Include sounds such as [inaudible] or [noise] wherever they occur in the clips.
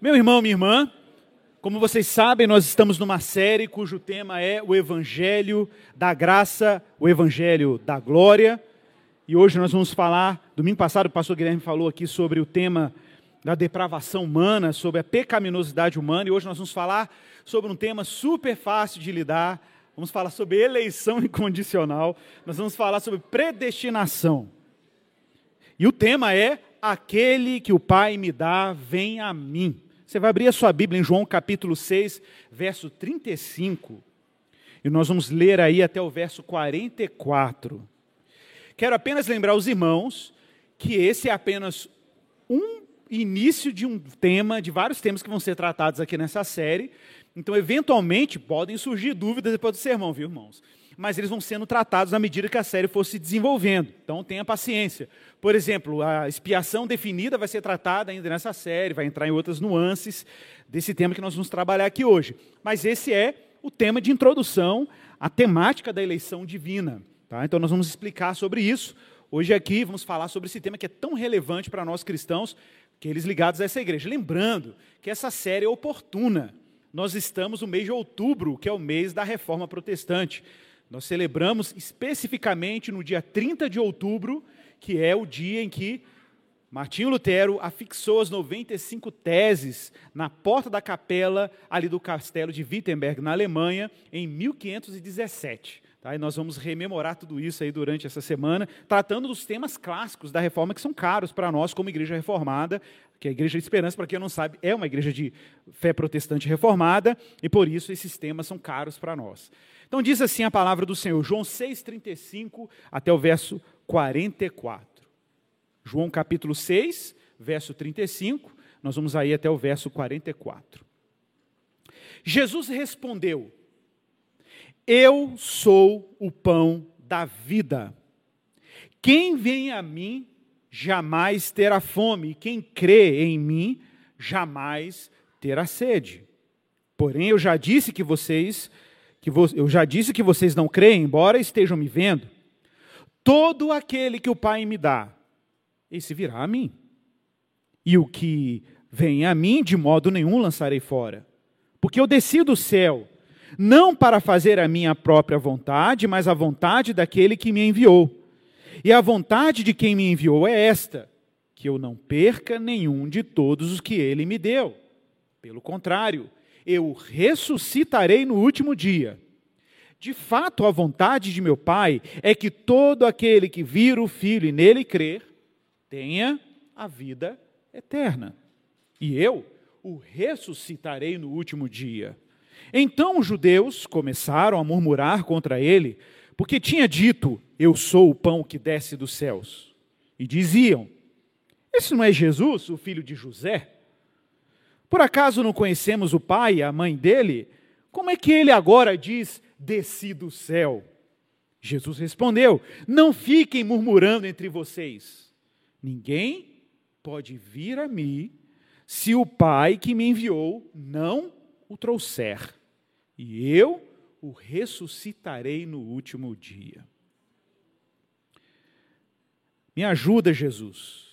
Meu irmão, minha irmã, como vocês sabem, nós estamos numa série cujo tema é o Evangelho da Graça, o Evangelho da Glória. E hoje nós vamos falar, domingo passado o pastor Guilherme falou aqui sobre o tema da depravação humana, sobre a pecaminosidade humana, e hoje nós vamos falar sobre um tema super fácil de lidar. Vamos falar sobre eleição [laughs] incondicional, nós vamos falar sobre predestinação. E o tema é: aquele que o Pai me dá, vem a mim. Você vai abrir a sua Bíblia em João capítulo 6, verso 35. E nós vamos ler aí até o verso 44. Quero apenas lembrar os irmãos que esse é apenas um início de um tema, de vários temas que vão ser tratados aqui nessa série. Então, eventualmente, podem surgir dúvidas depois do sermão, viu, irmãos? Mas eles vão sendo tratados à medida que a série for se desenvolvendo. Então, tenha paciência. Por exemplo, a expiação definida vai ser tratada ainda nessa série, vai entrar em outras nuances desse tema que nós vamos trabalhar aqui hoje. Mas esse é o tema de introdução à temática da eleição divina. Tá? Então, nós vamos explicar sobre isso. Hoje aqui vamos falar sobre esse tema que é tão relevante para nós cristãos, aqueles ligados a essa igreja. Lembrando que essa série é oportuna. Nós estamos no mês de outubro, que é o mês da reforma protestante. Nós celebramos especificamente no dia 30 de outubro que é o dia em que Martinho Lutero afixou as 95 teses na porta da capela ali do castelo de Wittenberg, na Alemanha, em 1517. Tá? E nós vamos rememorar tudo isso aí durante essa semana, tratando dos temas clássicos da reforma que são caros para nós como igreja reformada, que a Igreja de Esperança, para quem não sabe, é uma igreja de fé protestante reformada, e por isso esses temas são caros para nós. Então diz assim a palavra do Senhor, João 6,35 até o verso 44. João capítulo 6, verso 35, nós vamos aí até o verso 44. Jesus respondeu: Eu sou o pão da vida. Quem vem a mim jamais terá fome, quem crê em mim jamais terá sede. Porém, eu já disse que vocês que eu já disse que vocês não creem, embora estejam me vendo. Todo aquele que o Pai me dá, esse virá a mim. E o que vem a mim, de modo nenhum lançarei fora. Porque eu desci do céu, não para fazer a minha própria vontade, mas a vontade daquele que me enviou. E a vontade de quem me enviou é esta: que eu não perca nenhum de todos os que ele me deu. Pelo contrário, eu ressuscitarei no último dia. De fato, a vontade de meu Pai é que todo aquele que vir o Filho e nele crer, tenha a vida eterna. E eu o ressuscitarei no último dia. Então os judeus começaram a murmurar contra ele, porque tinha dito: Eu sou o pão que desce dos céus. E diziam: Esse não é Jesus, o filho de José? Por acaso não conhecemos o pai e a mãe dele? Como é que ele agora diz: desci do céu. Jesus respondeu: Não fiquem murmurando entre vocês. Ninguém pode vir a mim se o Pai que me enviou não o trouxer. E eu o ressuscitarei no último dia. Me ajuda, Jesus.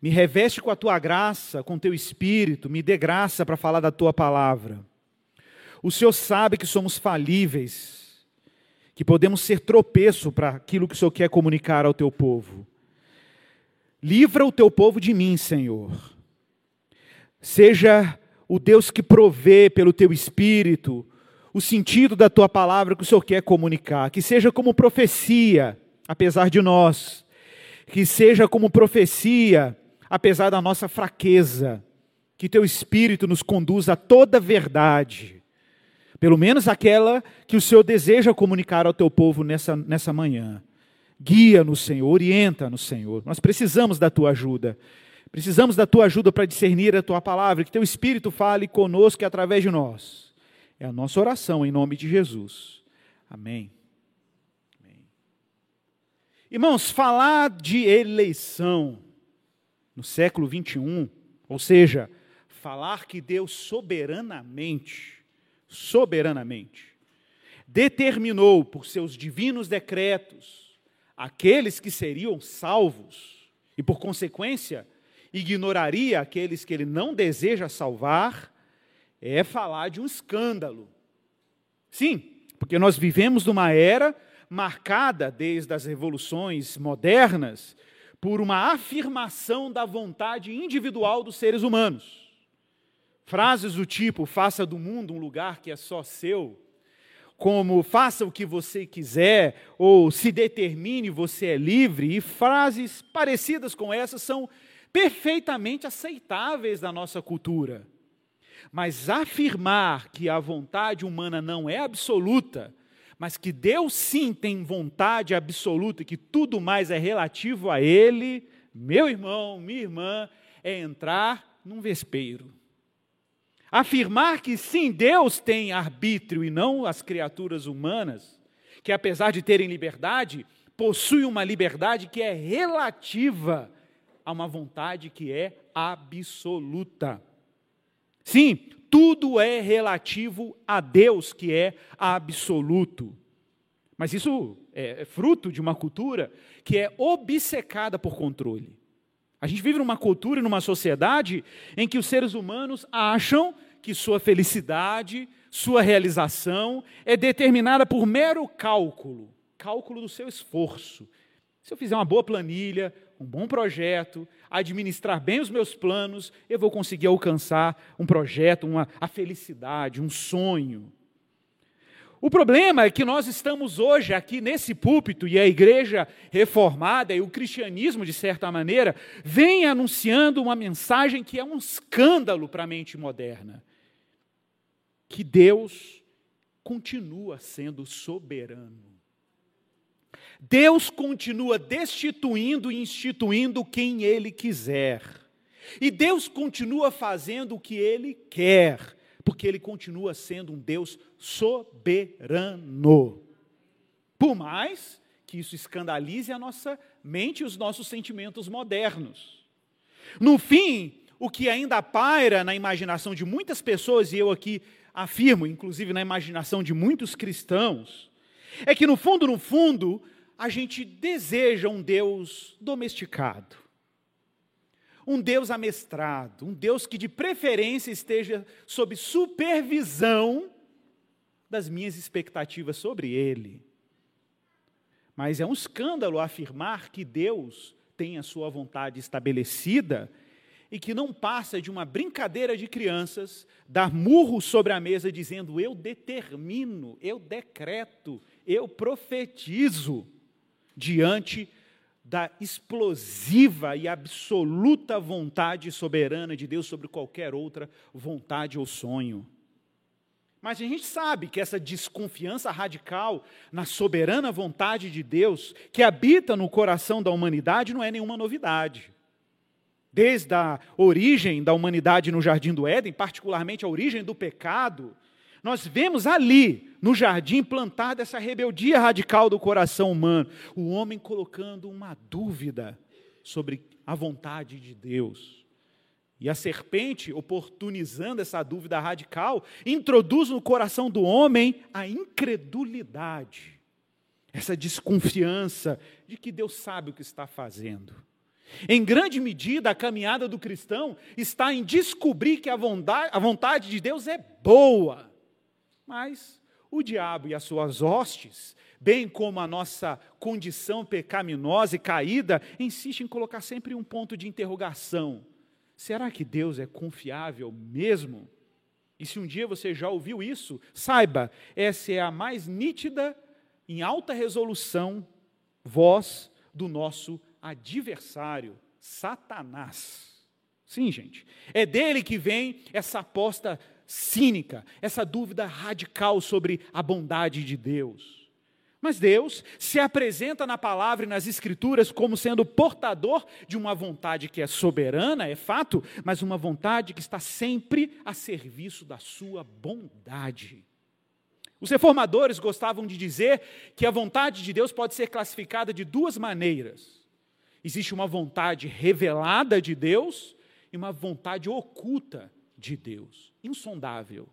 Me reveste com a tua graça, com teu espírito, me dê graça para falar da tua palavra. O Senhor sabe que somos falíveis, que podemos ser tropeço para aquilo que o Senhor quer comunicar ao teu povo. Livra o teu povo de mim, Senhor. Seja o Deus que provê pelo teu espírito o sentido da tua palavra que o Senhor quer comunicar. Que seja como profecia, apesar de nós. Que seja como profecia, apesar da nossa fraqueza. Que teu espírito nos conduza a toda verdade pelo menos aquela que o Senhor deseja comunicar ao teu povo nessa, nessa manhã. Guia-nos, Senhor, orienta-nos, Senhor. Nós precisamos da tua ajuda. Precisamos da tua ajuda para discernir a tua palavra, que teu Espírito fale conosco e através de nós. É a nossa oração em nome de Jesus. Amém. Amém. Irmãos, falar de eleição no século 21, ou seja, falar que Deus soberanamente soberanamente, determinou por seus divinos decretos aqueles que seriam salvos e, por consequência, ignoraria aqueles que ele não deseja salvar, é falar de um escândalo. Sim, porque nós vivemos numa era marcada desde as revoluções modernas por uma afirmação da vontade individual dos seres humanos. Frases do tipo: faça do mundo um lugar que é só seu, como faça o que você quiser, ou se determine, você é livre, e frases parecidas com essas são perfeitamente aceitáveis na nossa cultura. Mas afirmar que a vontade humana não é absoluta, mas que Deus sim tem vontade absoluta, que tudo mais é relativo a Ele, meu irmão, minha irmã, é entrar num vespeiro. Afirmar que sim, Deus tem arbítrio e não as criaturas humanas, que apesar de terem liberdade, possuem uma liberdade que é relativa a uma vontade que é absoluta. Sim, tudo é relativo a Deus, que é absoluto. Mas isso é fruto de uma cultura que é obcecada por controle. A gente vive numa cultura e numa sociedade em que os seres humanos acham que sua felicidade, sua realização é determinada por mero cálculo cálculo do seu esforço. Se eu fizer uma boa planilha, um bom projeto, administrar bem os meus planos, eu vou conseguir alcançar um projeto, uma, a felicidade, um sonho. O problema é que nós estamos hoje aqui nesse púlpito e a igreja reformada e o cristianismo, de certa maneira, vem anunciando uma mensagem que é um escândalo para a mente moderna: que Deus continua sendo soberano. Deus continua destituindo e instituindo quem Ele quiser. E Deus continua fazendo o que Ele quer porque ele continua sendo um Deus soberano. Por mais que isso escandalize a nossa mente e os nossos sentimentos modernos. No fim, o que ainda paira na imaginação de muitas pessoas, e eu aqui afirmo, inclusive na imaginação de muitos cristãos, é que no fundo, no fundo, a gente deseja um Deus domesticado um Deus amestrado, um Deus que de preferência esteja sob supervisão das minhas expectativas sobre Ele. Mas é um escândalo afirmar que Deus tem a sua vontade estabelecida e que não passa de uma brincadeira de crianças dar murro sobre a mesa dizendo: Eu determino, eu decreto, eu profetizo diante da explosiva e absoluta vontade soberana de Deus sobre qualquer outra vontade ou sonho. Mas a gente sabe que essa desconfiança radical na soberana vontade de Deus, que habita no coração da humanidade, não é nenhuma novidade. Desde a origem da humanidade no jardim do Éden, particularmente a origem do pecado, nós vemos ali, no jardim, plantada essa rebeldia radical do coração humano. O homem colocando uma dúvida sobre a vontade de Deus. E a serpente, oportunizando essa dúvida radical, introduz no coração do homem a incredulidade, essa desconfiança de que Deus sabe o que está fazendo. Em grande medida, a caminhada do cristão está em descobrir que a vontade, a vontade de Deus é boa mas o diabo e as suas hostes, bem como a nossa condição pecaminosa e caída, insistem em colocar sempre um ponto de interrogação. Será que Deus é confiável mesmo? E se um dia você já ouviu isso, saiba, essa é a mais nítida, em alta resolução, voz do nosso adversário, Satanás. Sim, gente, é dele que vem essa aposta cínica, essa dúvida radical sobre a bondade de Deus. Mas Deus se apresenta na palavra e nas escrituras como sendo portador de uma vontade que é soberana, é fato, mas uma vontade que está sempre a serviço da sua bondade. Os reformadores gostavam de dizer que a vontade de Deus pode ser classificada de duas maneiras. Existe uma vontade revelada de Deus e uma vontade oculta de Deus, insondável.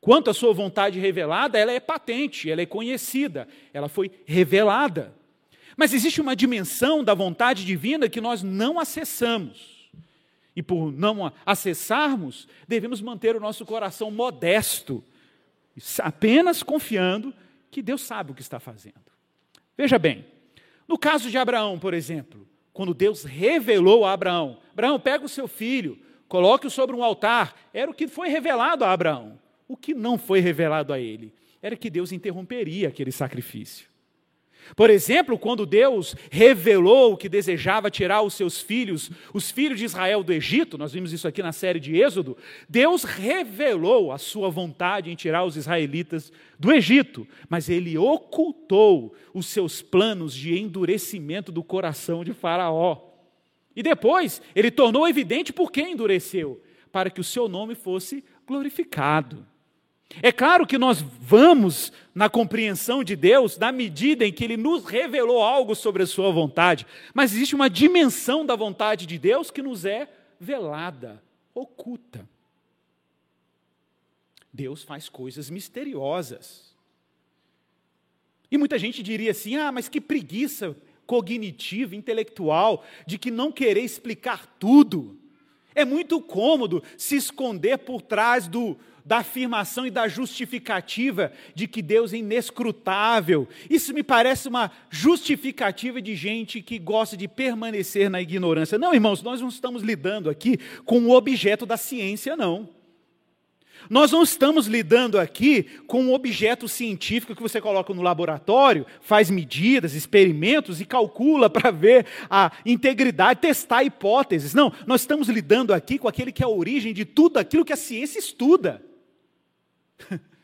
Quanto à sua vontade revelada, ela é patente, ela é conhecida, ela foi revelada. Mas existe uma dimensão da vontade divina que nós não acessamos. e por não acessarmos, devemos manter o nosso coração modesto, apenas confiando que Deus sabe o que está fazendo. Veja bem, no caso de Abraão, por exemplo, quando Deus revelou a Abraão: Abraão, pega o seu filho, coloque-o sobre um altar, era o que foi revelado a Abraão. O que não foi revelado a ele era que Deus interromperia aquele sacrifício. Por exemplo, quando Deus revelou que desejava tirar os seus filhos, os filhos de Israel do Egito, nós vimos isso aqui na série de Êxodo, Deus revelou a sua vontade em tirar os israelitas do Egito, mas ele ocultou os seus planos de endurecimento do coração de Faraó. E depois, ele tornou evidente por que endureceu, para que o seu nome fosse glorificado. É claro que nós vamos na compreensão de Deus na medida em que Ele nos revelou algo sobre a Sua vontade, mas existe uma dimensão da vontade de Deus que nos é velada, oculta. Deus faz coisas misteriosas. E muita gente diria assim: ah, mas que preguiça cognitiva, intelectual, de que não querer explicar tudo. É muito cômodo se esconder por trás do, da afirmação e da justificativa de que Deus é inescrutável. Isso me parece uma justificativa de gente que gosta de permanecer na ignorância. Não, irmãos, nós não estamos lidando aqui com o objeto da ciência, não. Nós não estamos lidando aqui com um objeto científico que você coloca no laboratório, faz medidas, experimentos e calcula para ver a integridade, testar hipóteses. Não, nós estamos lidando aqui com aquele que é a origem de tudo aquilo que a ciência estuda. [laughs]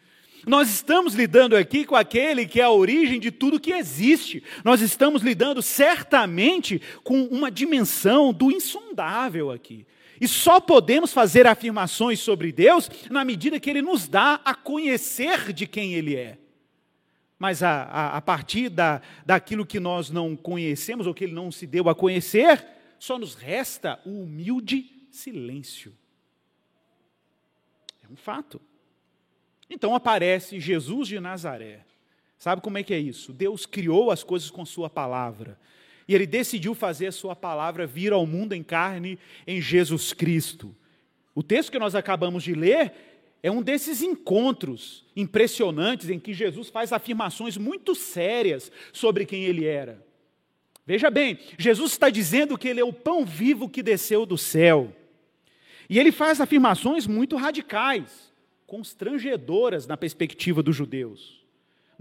Nós estamos lidando aqui com aquele que é a origem de tudo que existe. Nós estamos lidando certamente com uma dimensão do insondável aqui. E só podemos fazer afirmações sobre Deus na medida que Ele nos dá a conhecer de quem Ele é. Mas a, a, a partir da, daquilo que nós não conhecemos, ou que Ele não se deu a conhecer, só nos resta o humilde silêncio. É um fato. Então aparece Jesus de Nazaré. Sabe como é que é isso? Deus criou as coisas com Sua palavra. E Ele decidiu fazer a Sua palavra vir ao mundo em carne em Jesus Cristo. O texto que nós acabamos de ler é um desses encontros impressionantes em que Jesus faz afirmações muito sérias sobre quem ele era. Veja bem, Jesus está dizendo que ele é o pão vivo que desceu do céu. E ele faz afirmações muito radicais constrangedoras na perspectiva dos judeus.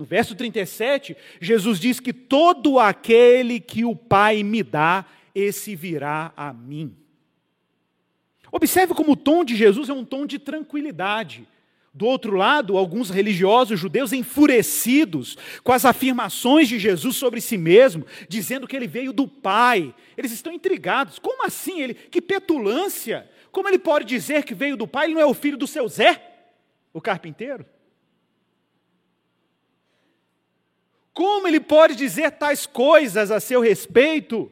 No verso 37, Jesus diz que todo aquele que o Pai me dá, esse virá a mim. Observe como o tom de Jesus é um tom de tranquilidade. Do outro lado, alguns religiosos judeus enfurecidos com as afirmações de Jesus sobre si mesmo, dizendo que ele veio do Pai. Eles estão intrigados. Como assim ele? Que petulância! Como ele pode dizer que veio do Pai? Ele não é o filho do seu Zé? o carpinteiro? Como ele pode dizer tais coisas a seu respeito?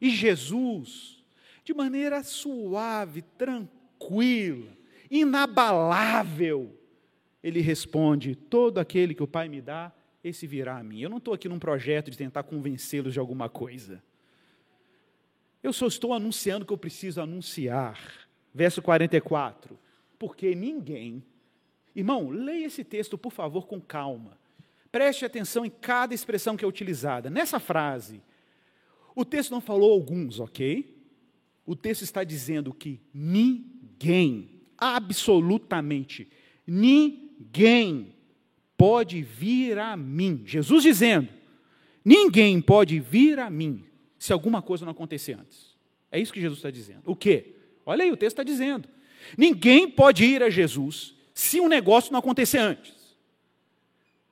E Jesus, de maneira suave, tranquila, inabalável, ele responde: Todo aquele que o Pai me dá, esse virá a mim. Eu não estou aqui num projeto de tentar convencê-los de alguma coisa. Eu só estou anunciando que eu preciso anunciar. Verso 44. Porque ninguém Irmão, leia esse texto, por favor, com calma. Preste atenção em cada expressão que é utilizada. Nessa frase, o texto não falou alguns, ok? O texto está dizendo que ninguém, absolutamente ninguém, pode vir a mim. Jesus dizendo: ninguém pode vir a mim se alguma coisa não acontecer antes. É isso que Jesus está dizendo. O quê? Olha aí, o texto está dizendo. Ninguém pode ir a Jesus se um negócio não acontecer antes.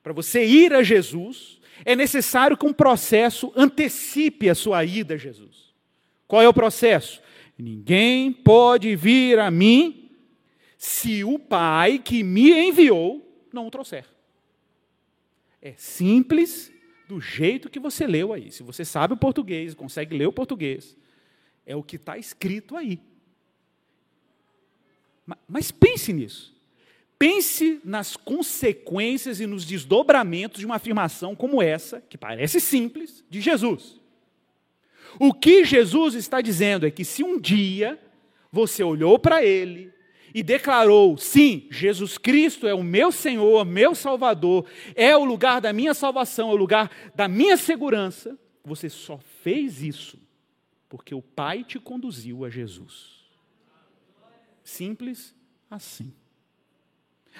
Para você ir a Jesus, é necessário que um processo antecipe a sua ida a Jesus. Qual é o processo? Ninguém pode vir a mim se o Pai que me enviou não o trouxer. É simples do jeito que você leu aí. Se você sabe o português, consegue ler o português, é o que está escrito aí. Mas pense nisso. Pense nas consequências e nos desdobramentos de uma afirmação como essa, que parece simples, de Jesus. O que Jesus está dizendo é que se um dia você olhou para ele e declarou: sim, Jesus Cristo é o meu Senhor, meu Salvador, é o lugar da minha salvação, é o lugar da minha segurança, você só fez isso porque o Pai te conduziu a Jesus. Simples assim.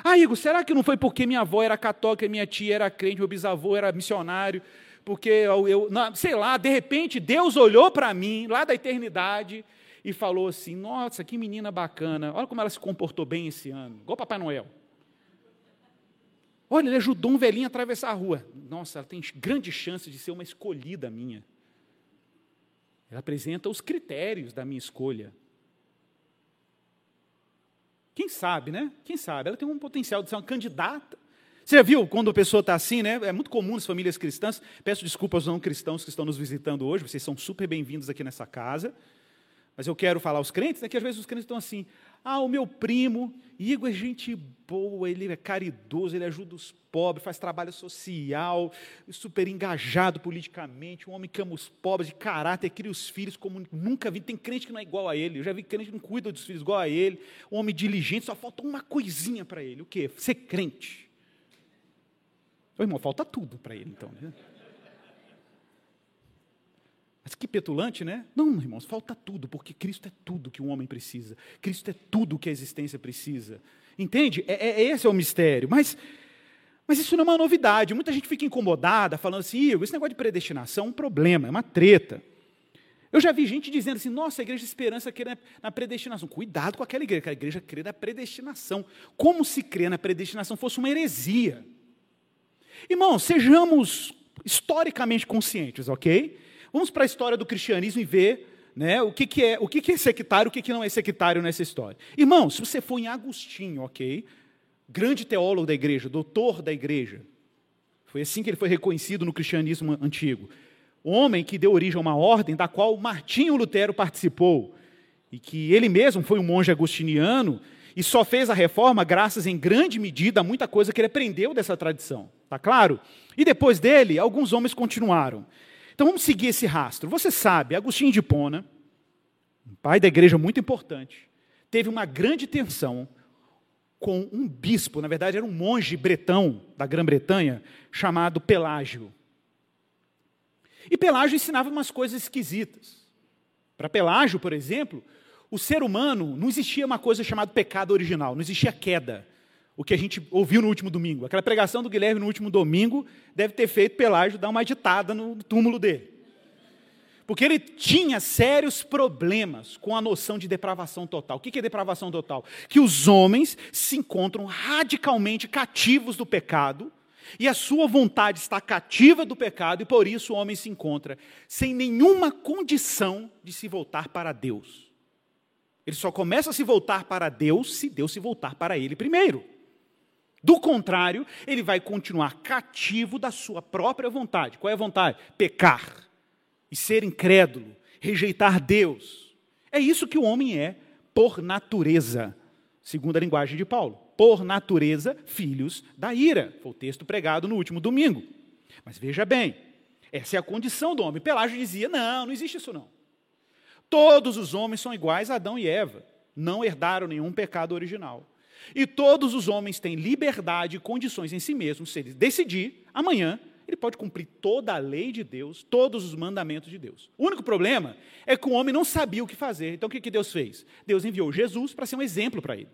Ah, Igor, será que não foi porque minha avó era católica, minha tia era crente, meu bisavô era missionário? Porque eu, eu não, sei lá, de repente Deus olhou para mim, lá da eternidade, e falou assim: Nossa, que menina bacana, olha como ela se comportou bem esse ano, igual Papai Noel. Olha, ele ajudou um velhinho a atravessar a rua. Nossa, ela tem grande chance de ser uma escolhida minha. Ela apresenta os critérios da minha escolha. Quem sabe, né? Quem sabe? Ela tem um potencial de ser uma candidata. Você já viu quando a pessoa está assim, né? É muito comum nas famílias cristãs. Peço desculpas aos não cristãos que estão nos visitando hoje, vocês são super bem-vindos aqui nessa casa. Mas eu quero falar aos crentes, né, que às vezes os crentes estão assim: ah, o meu primo, Igor é gente boa, ele é caridoso, ele ajuda os pobres, faz trabalho social, super engajado politicamente, um homem que ama os pobres, de caráter, cria os filhos como nunca vi. Tem crente que não é igual a ele, eu já vi crente que não cuida dos filhos igual a ele, um homem diligente, só falta uma coisinha para ele: o quê? Ser crente. Ô, irmão, falta tudo para ele, então. Né? Mas que petulante, né? Não, irmãos, falta tudo, porque Cristo é tudo que um homem precisa. Cristo é tudo que a existência precisa. Entende? É, é, esse é o mistério. Mas, mas isso não é uma novidade. Muita gente fica incomodada, falando assim, Igor, esse negócio de predestinação é um problema, é uma treta. Eu já vi gente dizendo assim, nossa, a igreja de esperança crê na, na predestinação. Cuidado com aquela igreja, que a igreja crê na predestinação. Como se crê na predestinação fosse uma heresia. Irmãos, sejamos historicamente conscientes, ok? Vamos para a história do cristianismo e ver né, o, que, que, é, o que, que é sectário o que, que não é sectário nessa história. Irmão, se você for em Agostinho, ok? Grande teólogo da igreja, doutor da igreja. Foi assim que ele foi reconhecido no cristianismo antigo. Homem que deu origem a uma ordem da qual Martinho Lutero participou. E que ele mesmo foi um monge agostiniano e só fez a reforma graças, em grande medida, a muita coisa que ele aprendeu dessa tradição. Tá claro? E depois dele, alguns homens continuaram. Então vamos seguir esse rastro. Você sabe, Agostinho de Pona, um pai da igreja muito importante, teve uma grande tensão com um bispo, na verdade era um monge bretão da Grã-Bretanha, chamado Pelágio. E Pelágio ensinava umas coisas esquisitas. Para Pelágio, por exemplo, o ser humano não existia uma coisa chamada pecado original, não existia queda o que a gente ouviu no último domingo. Aquela pregação do Guilherme no último domingo deve ter feito Pelágio dar uma ditada no túmulo dele. Porque ele tinha sérios problemas com a noção de depravação total. O que é depravação total? Que os homens se encontram radicalmente cativos do pecado, e a sua vontade está cativa do pecado, e por isso o homem se encontra sem nenhuma condição de se voltar para Deus. Ele só começa a se voltar para Deus se Deus se voltar para ele primeiro. Do contrário, ele vai continuar cativo da sua própria vontade. Qual é a vontade? Pecar e ser incrédulo, rejeitar Deus. É isso que o homem é por natureza, segundo a linguagem de Paulo. Por natureza, filhos da ira. Foi o texto pregado no último domingo. Mas veja bem, essa é a condição do homem. Pelágio dizia: não, não existe isso não. Todos os homens são iguais a Adão e Eva. Não herdaram nenhum pecado original. E todos os homens têm liberdade e condições em si mesmos, se ele decidir, amanhã, ele pode cumprir toda a lei de Deus, todos os mandamentos de Deus. O único problema é que o homem não sabia o que fazer. Então o que Deus fez? Deus enviou Jesus para ser um exemplo para ele.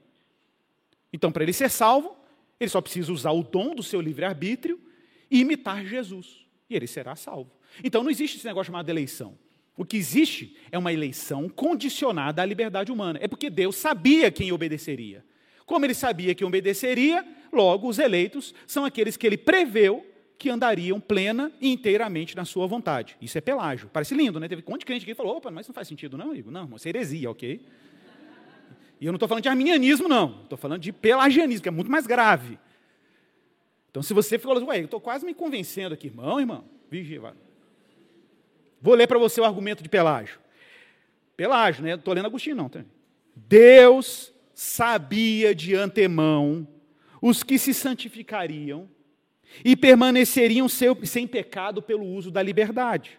Então, para ele ser salvo, ele só precisa usar o dom do seu livre-arbítrio e imitar Jesus. E ele será salvo. Então não existe esse negócio chamado eleição. O que existe é uma eleição condicionada à liberdade humana. É porque Deus sabia quem obedeceria. Como ele sabia que obedeceria, logo os eleitos são aqueles que ele preveu que andariam plena e inteiramente na sua vontade. Isso é pelágio. Parece lindo, né? Teve um monte de crente que falou, opa, mas não faz sentido não, Igor. Não, isso é heresia, ok? E eu não estou falando de arminianismo, não. Estou falando de pelagianismo, que é muito mais grave. Então, se você falou, ué, eu estou quase me convencendo aqui, irmão, irmão, vigia. Vou ler para você o argumento de Pelágio. Pelágio, né? Estou lendo Agostinho, não. Tá? Deus sabia de antemão os que se santificariam e permaneceriam sem pecado pelo uso da liberdade.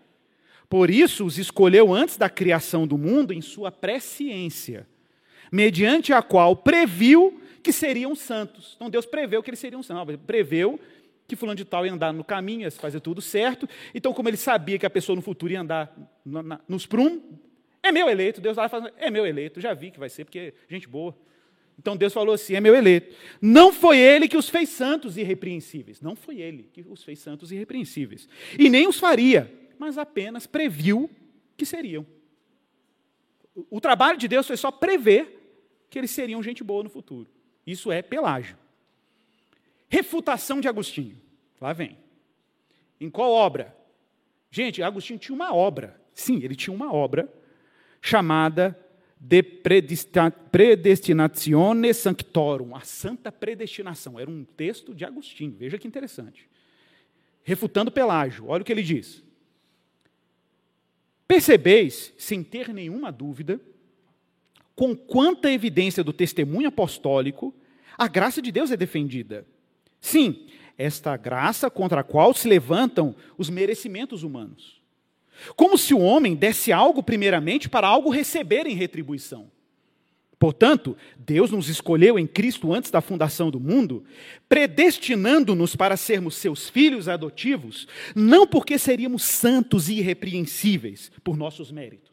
Por isso os escolheu antes da criação do mundo em sua presciência, mediante a qual previu que seriam santos. Então Deus preveu que eles seriam santos. Preveu que fulano de tal ia andar no caminho, ia fazer tudo certo. Então, como ele sabia que a pessoa no futuro ia andar nos prum, é meu eleito. Deus lá fala, é meu eleito, já vi que vai ser, porque é gente boa. Então Deus falou assim: é meu eleito. Não foi ele que os fez santos e irrepreensíveis. Não foi ele que os fez santos e irrepreensíveis. E nem os faria, mas apenas previu que seriam. O trabalho de Deus foi só prever que eles seriam gente boa no futuro. Isso é pelágio. Refutação de Agostinho. Lá vem. Em qual obra? Gente, Agostinho tinha uma obra. Sim, ele tinha uma obra chamada De Predestinatione Sanctorum, a santa predestinação. Era um texto de Agostinho. Veja que interessante. Refutando Pelágio. Olha o que ele diz. Percebeis, sem ter nenhuma dúvida, com quanta evidência do testemunho apostólico, a graça de Deus é defendida. Sim, esta graça contra a qual se levantam os merecimentos humanos. Como se o homem desse algo primeiramente para algo receber em retribuição. Portanto, Deus nos escolheu em Cristo antes da fundação do mundo, predestinando-nos para sermos seus filhos adotivos, não porque seríamos santos e irrepreensíveis por nossos méritos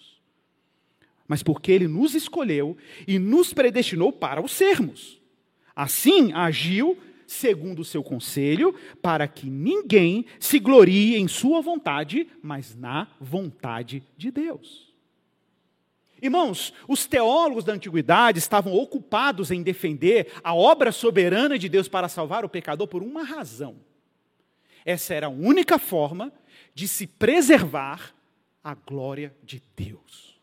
mas porque ele nos escolheu e nos predestinou para o sermos. Assim agiu segundo o seu conselho, para que ninguém se glorie em sua vontade, mas na vontade de Deus. Irmãos, os teólogos da antiguidade estavam ocupados em defender a obra soberana de Deus para salvar o pecador por uma razão. Essa era a única forma de se preservar a glória de Deus.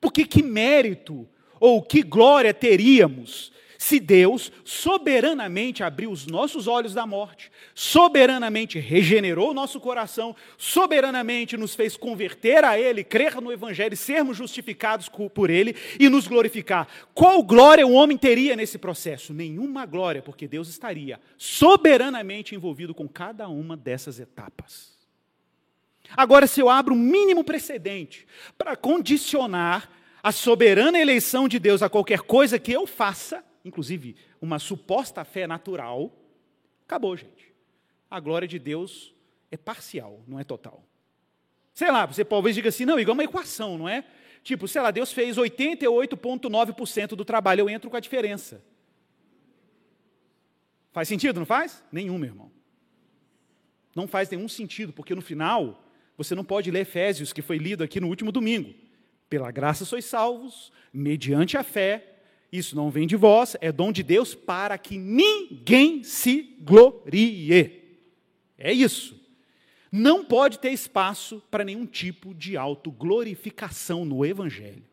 Porque que mérito ou que glória teríamos se Deus soberanamente abriu os nossos olhos da morte, soberanamente regenerou nosso coração, soberanamente nos fez converter a Ele, crer no Evangelho, sermos justificados por Ele e nos glorificar. Qual glória o homem teria nesse processo? Nenhuma glória, porque Deus estaria soberanamente envolvido com cada uma dessas etapas. Agora, se eu abro o mínimo precedente para condicionar a soberana eleição de Deus a qualquer coisa que eu faça, inclusive uma suposta fé natural, acabou, gente. A glória de Deus é parcial, não é total. Sei lá, você talvez diga assim, não, igual uma equação, não é? Tipo, sei lá, Deus fez 88,9% do trabalho, eu entro com a diferença. Faz sentido, não faz? Nenhum, meu irmão. Não faz nenhum sentido, porque no final, você não pode ler Efésios, que foi lido aqui no último domingo. Pela graça sois salvos, mediante a fé. Isso não vem de vós, é dom de Deus para que ninguém se glorie. É isso. Não pode ter espaço para nenhum tipo de autoglorificação no Evangelho.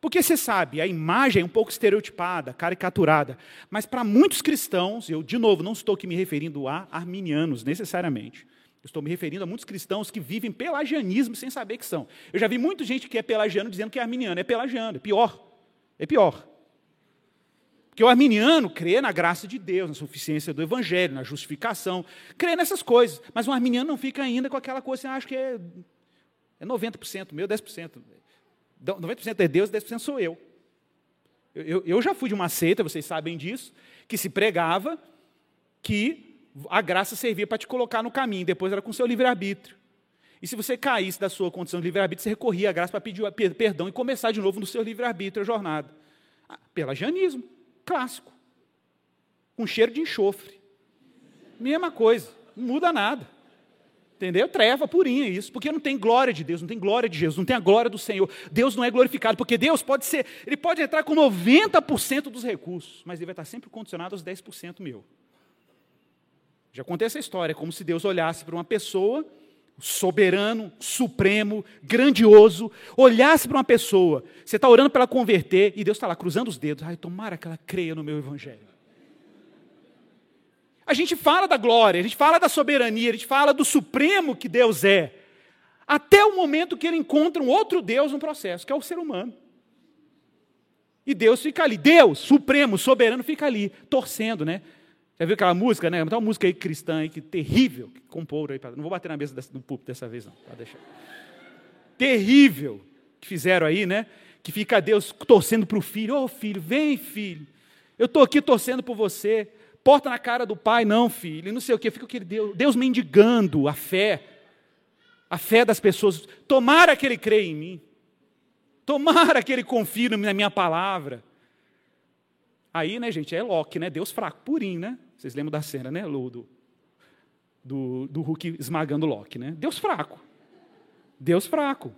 Porque você sabe, a imagem é um pouco estereotipada, caricaturada, mas para muitos cristãos, eu de novo não estou aqui me referindo a arminianos necessariamente, estou me referindo a muitos cristãos que vivem pelagianismo sem saber que são. Eu já vi muita gente que é pelagiano dizendo que é arminiano. É pelagiano, é pior. É pior. Porque o arminiano crê na graça de Deus, na suficiência do Evangelho, na justificação, crê nessas coisas. Mas o arminiano não fica ainda com aquela coisa, assim, ah, acho que é, é 90% meu, 10%. 90% é Deus, 10% sou eu. Eu, eu. eu já fui de uma seita, vocês sabem disso, que se pregava que a graça servia para te colocar no caminho, depois era com seu livre-arbítrio. E se você caísse da sua condição de livre-arbítrio, você recorria à graça para pedir perdão e começar de novo no seu livre-arbítrio a jornada. Ah, pelagianismo, clássico. Com cheiro de enxofre. Mesma coisa, não muda nada. Entendeu? Treva purinha isso, porque não tem glória de Deus, não tem glória de Jesus, não tem a glória do Senhor. Deus não é glorificado, porque Deus pode ser, ele pode entrar com 90% dos recursos, mas ele vai estar sempre condicionado aos 10% meu. Já contei essa história, como se Deus olhasse para uma pessoa, soberano, supremo, grandioso, olhasse para uma pessoa, você está orando para ela converter, e Deus está lá cruzando os dedos, ai, tomara que ela creia no meu evangelho. A gente fala da glória, a gente fala da soberania, a gente fala do supremo que Deus é, até o momento que ele encontra um outro Deus no processo, que é o ser humano. E Deus fica ali, Deus, supremo, soberano, fica ali, torcendo, né? Já viu aquela música, né? Tem uma música aí cristã aí, que terrível, que compor aí. Não vou bater na mesa do púlpito dessa vez, não. Pode deixar. Terrível que fizeram aí, né? que fica Deus torcendo para o filho: Ô oh, filho, vem, filho, eu estou aqui torcendo por você. Porta na cara do pai, não, filho, e não sei o que. Fica aquele Deus, Deus mendigando a fé, a fé das pessoas. Tomara que ele creia em mim. Tomara que ele confie na minha palavra. Aí, né, gente, é Loki, né? Deus fraco, purinho, né? Vocês lembram da cena, né, Do, do, do Hulk esmagando Loki, né? Deus fraco. Deus fraco.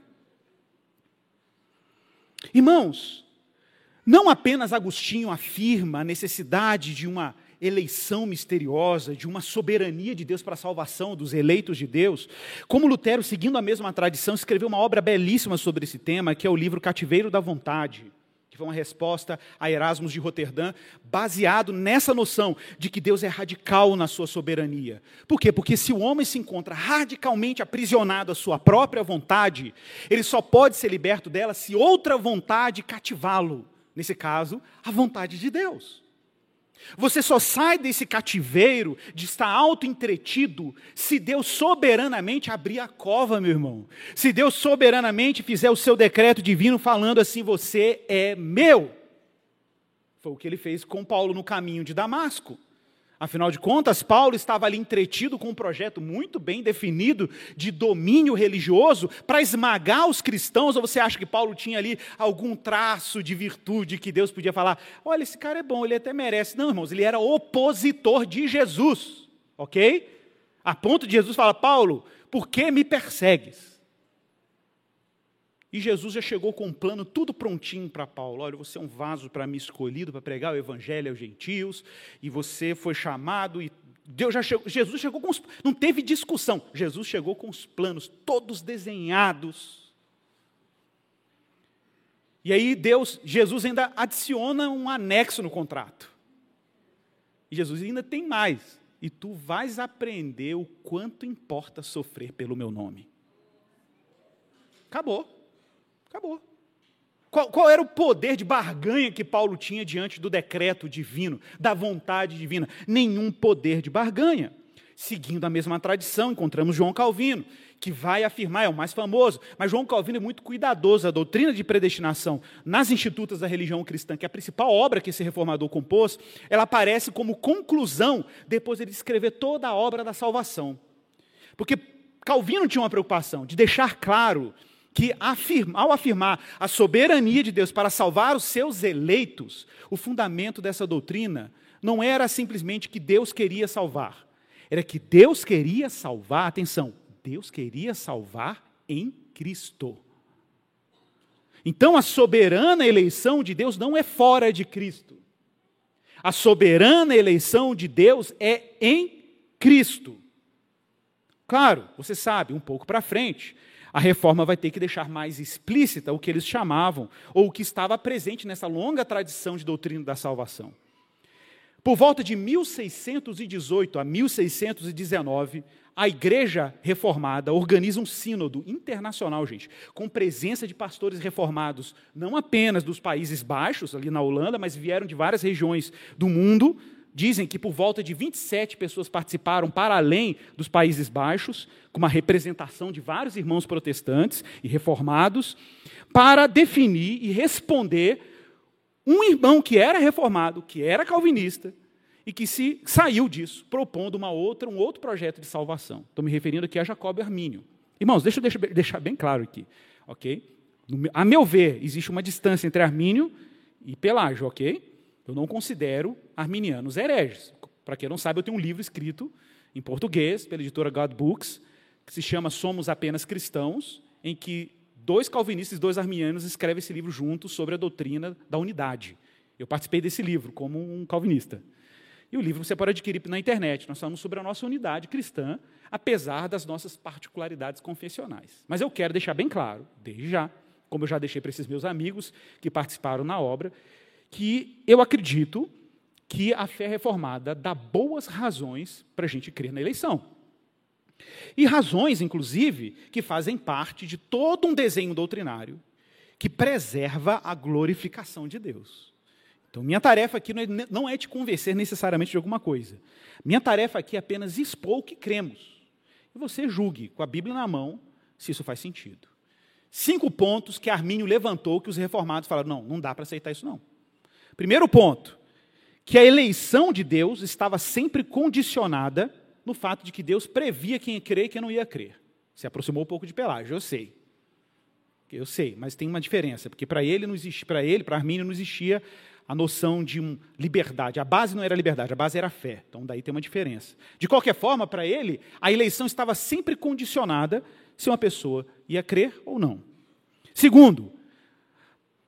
Irmãos, não apenas Agostinho afirma a necessidade de uma eleição misteriosa, de uma soberania de Deus para a salvação dos eleitos de Deus, como Lutero, seguindo a mesma tradição, escreveu uma obra belíssima sobre esse tema, que é o livro Cativeiro da Vontade foi uma resposta a Erasmus de Roterdã, baseado nessa noção de que Deus é radical na sua soberania. Por quê? Porque se o homem se encontra radicalmente aprisionado à sua própria vontade, ele só pode ser liberto dela se outra vontade cativá-lo. Nesse caso, a vontade de Deus. Você só sai desse cativeiro de estar auto-entretido se Deus soberanamente abrir a cova, meu irmão. Se Deus soberanamente fizer o seu decreto divino falando assim: você é meu. Foi o que ele fez com Paulo no caminho de Damasco. Afinal de contas, Paulo estava ali entretido com um projeto muito bem definido de domínio religioso para esmagar os cristãos. Ou você acha que Paulo tinha ali algum traço de virtude que Deus podia falar? Olha, esse cara é bom, ele até merece. Não, irmãos, ele era opositor de Jesus, ok? A ponto de Jesus falar: Paulo, por que me persegues? E Jesus já chegou com um plano tudo prontinho para Paulo. Olha, você é um vaso para mim escolhido para pregar o evangelho aos gentios, e você foi chamado e Deus já chegou, Jesus chegou com os, não teve discussão. Jesus chegou com os planos todos desenhados. E aí Deus, Jesus ainda adiciona um anexo no contrato. E Jesus ainda tem mais. E tu vais aprender o quanto importa sofrer pelo meu nome. Acabou. Acabou. Qual, qual, era o poder de barganha que Paulo tinha diante do decreto divino, da vontade divina? Nenhum poder de barganha. Seguindo a mesma tradição, encontramos João Calvino, que vai afirmar, é o mais famoso, mas João Calvino é muito cuidadoso. A doutrina de predestinação nas Institutas da Religião Cristã, que é a principal obra que esse reformador compôs, ela aparece como conclusão depois de ele escrever toda a obra da salvação. Porque Calvino tinha uma preocupação de deixar claro que ao afirmar a soberania de Deus para salvar os seus eleitos, o fundamento dessa doutrina não era simplesmente que Deus queria salvar, era que Deus queria salvar, atenção, Deus queria salvar em Cristo. Então a soberana eleição de Deus não é fora de Cristo. A soberana eleição de Deus é em Cristo. Claro, você sabe, um pouco para frente, a reforma vai ter que deixar mais explícita o que eles chamavam, ou o que estava presente nessa longa tradição de doutrina da salvação. Por volta de 1618 a 1619, a Igreja Reformada organiza um sínodo internacional, gente, com presença de pastores reformados, não apenas dos Países Baixos, ali na Holanda, mas vieram de várias regiões do mundo, Dizem que por volta de 27 pessoas participaram para além dos Países Baixos, com uma representação de vários irmãos protestantes e reformados, para definir e responder um irmão que era reformado, que era calvinista, e que se saiu disso, propondo uma outra, um outro projeto de salvação. Estou me referindo aqui a Jacob Armínio. Irmãos, deixa eu deixar bem claro aqui, ok? A meu ver, existe uma distância entre Armínio e Pelágio, ok? Eu não considero arminianos hereges. Para quem não sabe, eu tenho um livro escrito em português pela editora God Books, que se chama Somos Apenas Cristãos, em que dois calvinistas e dois arminianos escrevem esse livro juntos sobre a doutrina da unidade. Eu participei desse livro como um calvinista. E o livro você pode adquirir na internet. Nós falamos sobre a nossa unidade cristã, apesar das nossas particularidades confessionais. Mas eu quero deixar bem claro, desde já, como eu já deixei para esses meus amigos que participaram na obra, que eu acredito que a fé reformada dá boas razões para a gente crer na eleição. E razões, inclusive, que fazem parte de todo um desenho doutrinário que preserva a glorificação de Deus. Então, minha tarefa aqui não é, é te convencer necessariamente de alguma coisa. Minha tarefa aqui é apenas expor o que cremos. E você julgue, com a Bíblia na mão, se isso faz sentido. cinco pontos que Armínio levantou que os reformados falaram: não, não dá para aceitar isso não. Primeiro ponto, que a eleição de Deus estava sempre condicionada no fato de que Deus previa quem ia crer e quem não ia crer. Se aproximou um pouco de Pelágio, eu sei. Eu sei, mas tem uma diferença, porque para ele não existe, para ele, para Armínio não existia a noção de um, liberdade. A base não era liberdade, a base era a fé. Então daí tem uma diferença. De qualquer forma, para ele, a eleição estava sempre condicionada se uma pessoa ia crer ou não. Segundo,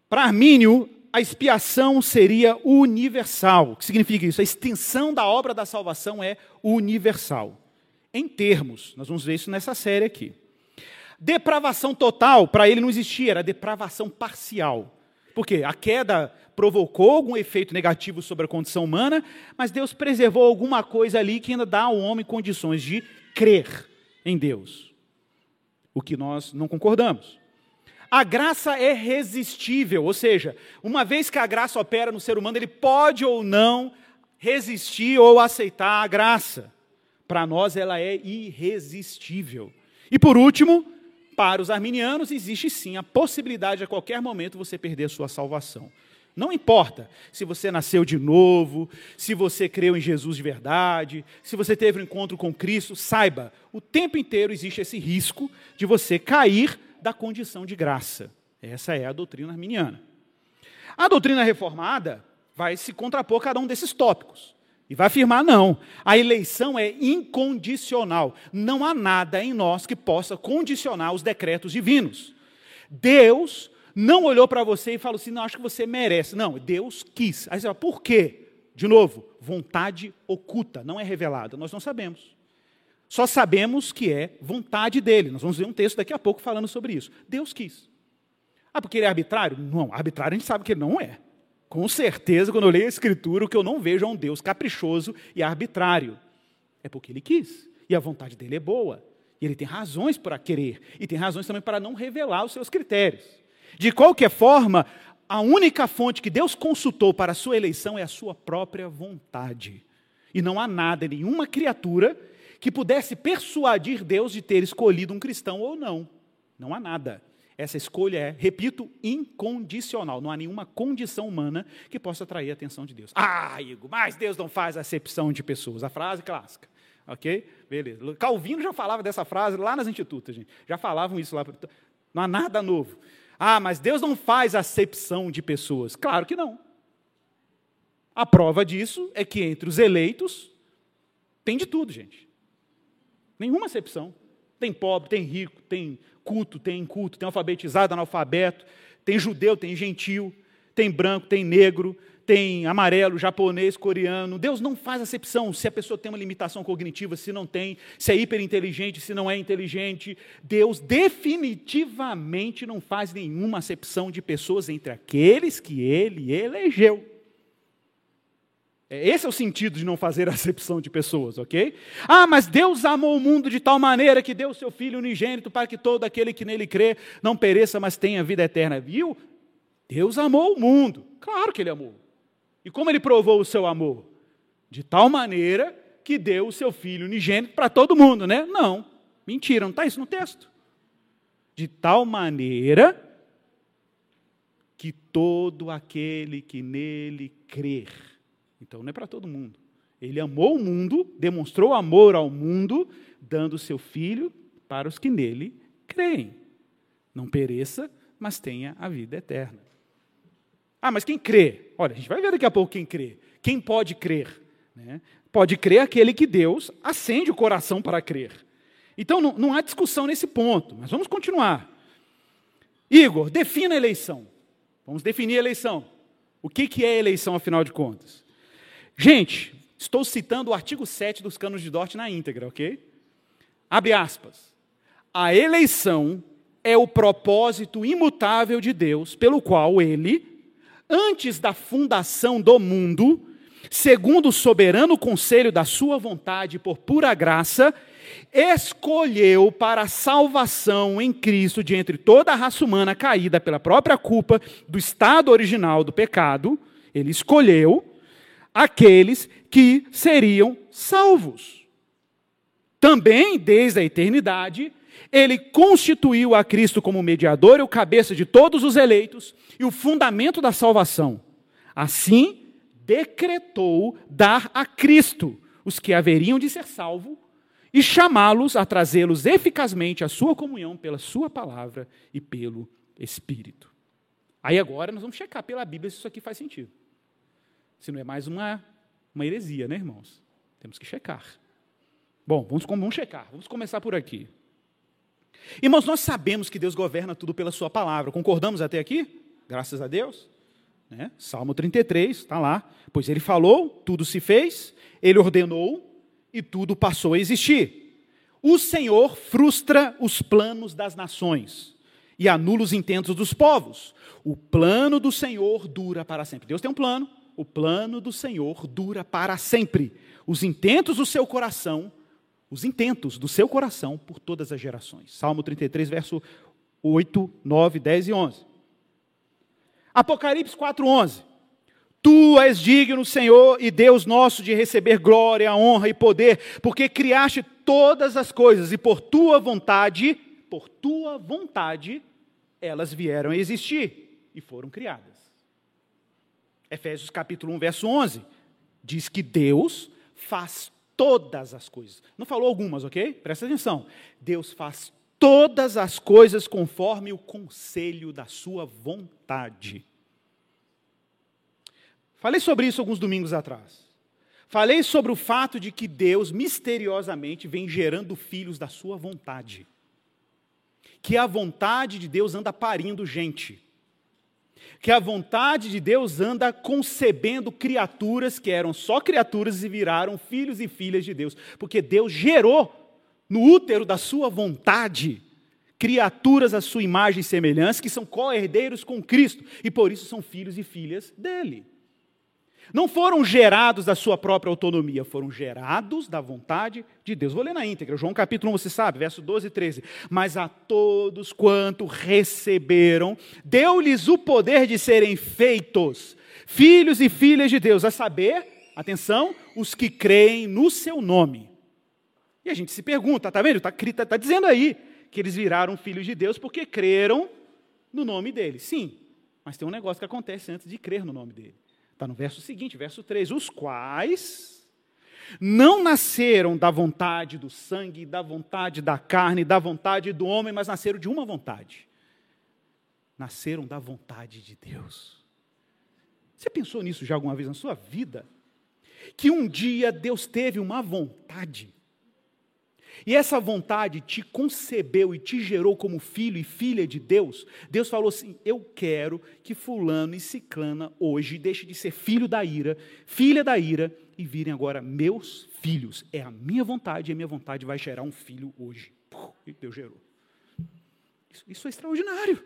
para Armínio, a expiação seria universal. O que significa isso? A extensão da obra da salvação é universal. Em termos, nós vamos ver isso nessa série aqui. Depravação total, para ele não existia, era depravação parcial. Por quê? A queda provocou algum efeito negativo sobre a condição humana, mas Deus preservou alguma coisa ali que ainda dá ao homem condições de crer em Deus. O que nós não concordamos. A graça é resistível, ou seja, uma vez que a graça opera no ser humano, ele pode ou não resistir ou aceitar a graça. Para nós, ela é irresistível. E por último, para os arminianos, existe sim a possibilidade de a qualquer momento você perder a sua salvação. Não importa se você nasceu de novo, se você creu em Jesus de verdade, se você teve um encontro com Cristo, saiba, o tempo inteiro existe esse risco de você cair da condição de graça. Essa é a doutrina arminiana. A doutrina reformada vai se contrapor a cada um desses tópicos. E vai afirmar: não, a eleição é incondicional. Não há nada em nós que possa condicionar os decretos divinos. Deus não olhou para você e falou assim: não, acho que você merece. Não, Deus quis. Aí você fala, por quê? De novo, vontade oculta, não é revelada. Nós não sabemos. Só sabemos que é vontade dele. Nós vamos ver um texto daqui a pouco falando sobre isso. Deus quis. Ah, porque ele é arbitrário? Não, arbitrário a gente sabe que ele não é. Com certeza, quando eu leio a Escritura, o que eu não vejo é um Deus caprichoso e arbitrário. É porque ele quis. E a vontade dele é boa. E ele tem razões para querer. E tem razões também para não revelar os seus critérios. De qualquer forma, a única fonte que Deus consultou para a sua eleição é a sua própria vontade. E não há nada, nenhuma criatura, que pudesse persuadir Deus de ter escolhido um cristão ou não. Não há nada. Essa escolha é, repito, incondicional. Não há nenhuma condição humana que possa atrair a atenção de Deus. Ah, Igor, mas Deus não faz acepção de pessoas. A frase clássica. Ok? Beleza. Calvino já falava dessa frase lá nas institutas, gente. Já falavam isso lá. Não há nada novo. Ah, mas Deus não faz acepção de pessoas. Claro que não. A prova disso é que entre os eleitos tem de tudo, gente. Nenhuma acepção. Tem pobre, tem rico, tem culto, tem inculto, tem alfabetizado, analfabeto, tem judeu, tem gentil, tem branco, tem negro, tem amarelo, japonês, coreano. Deus não faz acepção se a pessoa tem uma limitação cognitiva, se não tem, se é hiperinteligente, se não é inteligente. Deus definitivamente não faz nenhuma acepção de pessoas entre aqueles que ele elegeu. É, esse é o sentido de não fazer [laughs] acepção de pessoas, ok? Ah, mas Deus amou o mundo de tal maneira que deu o seu Filho unigênito para que todo aquele que nele crê não pereça, mas tenha vida eterna. Viu? Deus amou o mundo. Claro que ele amou. E como ele provou o seu amor? De tal maneira que deu o seu Filho unigênito para todo mundo, né? Não. Mentira, não está isso no texto. De tal maneira que todo aquele que nele crer então não é para todo mundo. Ele amou o mundo, demonstrou amor ao mundo, dando seu filho para os que nele creem. Não pereça, mas tenha a vida eterna. Ah, mas quem crê? Olha, a gente vai ver daqui a pouco quem crê. Quem pode crer? Né? Pode crer aquele que Deus acende o coração para crer. Então não, não há discussão nesse ponto, mas vamos continuar. Igor, defina a eleição. Vamos definir a eleição. O que, que é eleição, afinal de contas? Gente, estou citando o artigo 7 dos canos de Dort na íntegra, ok? Abre aspas. A eleição é o propósito imutável de Deus, pelo qual ele, antes da fundação do mundo, segundo o soberano conselho da sua vontade por pura graça, escolheu para a salvação em Cristo de entre toda a raça humana caída pela própria culpa do estado original do pecado, ele escolheu aqueles que seriam salvos. Também, desde a eternidade, ele constituiu a Cristo como mediador e o cabeça de todos os eleitos e o fundamento da salvação. Assim, decretou dar a Cristo os que haveriam de ser salvos e chamá-los a trazê-los eficazmente à sua comunhão pela sua palavra e pelo Espírito. Aí agora nós vamos checar pela Bíblia se isso aqui faz sentido. Se não é mais uma, uma heresia, né, irmãos? Temos que checar. Bom, vamos, vamos checar. Vamos começar por aqui. Irmãos, nós sabemos que Deus governa tudo pela Sua palavra. Concordamos até aqui? Graças a Deus. Né? Salmo 33, está lá. Pois Ele falou, tudo se fez, Ele ordenou e tudo passou a existir. O Senhor frustra os planos das nações e anula os intentos dos povos. O plano do Senhor dura para sempre. Deus tem um plano, o plano do Senhor dura para sempre. Os intentos do seu coração os intentos do seu coração por todas as gerações. Salmo 33, verso 8, 9, 10 e 11. Apocalipse 4, 11. Tu és digno, Senhor e Deus nosso, de receber glória, honra e poder, porque criaste todas as coisas e por tua vontade, por tua vontade, elas vieram a existir e foram criadas. Efésios capítulo 1, verso 11, diz que Deus faz todas as coisas. Não falou algumas, ok? Presta atenção. Deus faz todas as coisas conforme o conselho da sua vontade. Falei sobre isso alguns domingos atrás. Falei sobre o fato de que Deus misteriosamente vem gerando filhos da sua vontade. Que a vontade de Deus anda parindo gente que a vontade de Deus anda concebendo criaturas que eram só criaturas e viraram filhos e filhas de Deus, porque Deus gerou no útero da sua vontade criaturas à sua imagem e semelhança que são co-herdeiros com Cristo e por isso são filhos e filhas dele. Não foram gerados da sua própria autonomia, foram gerados da vontade de Deus. Vou ler na íntegra, João capítulo 1, você sabe, verso 12 e 13. Mas a todos quanto receberam, deu-lhes o poder de serem feitos filhos e filhas de Deus, a saber, atenção, os que creem no seu nome. E a gente se pergunta, está vendo? Está tá, tá dizendo aí que eles viraram filhos de Deus porque creram no nome dele. Sim, mas tem um negócio que acontece antes de crer no nome dele. Está no verso seguinte, verso 3: os quais não nasceram da vontade do sangue, da vontade da carne, da vontade do homem, mas nasceram de uma vontade. Nasceram da vontade de Deus. Você pensou nisso já alguma vez na sua vida? Que um dia Deus teve uma vontade e essa vontade te concebeu e te gerou como filho e filha de Deus. Deus falou assim: Eu quero que Fulano e Ciclana hoje deixem de ser filho da ira, filha da ira, e virem agora meus filhos. É a minha vontade e a minha vontade vai gerar um filho hoje. E Deus gerou. Isso, isso é extraordinário.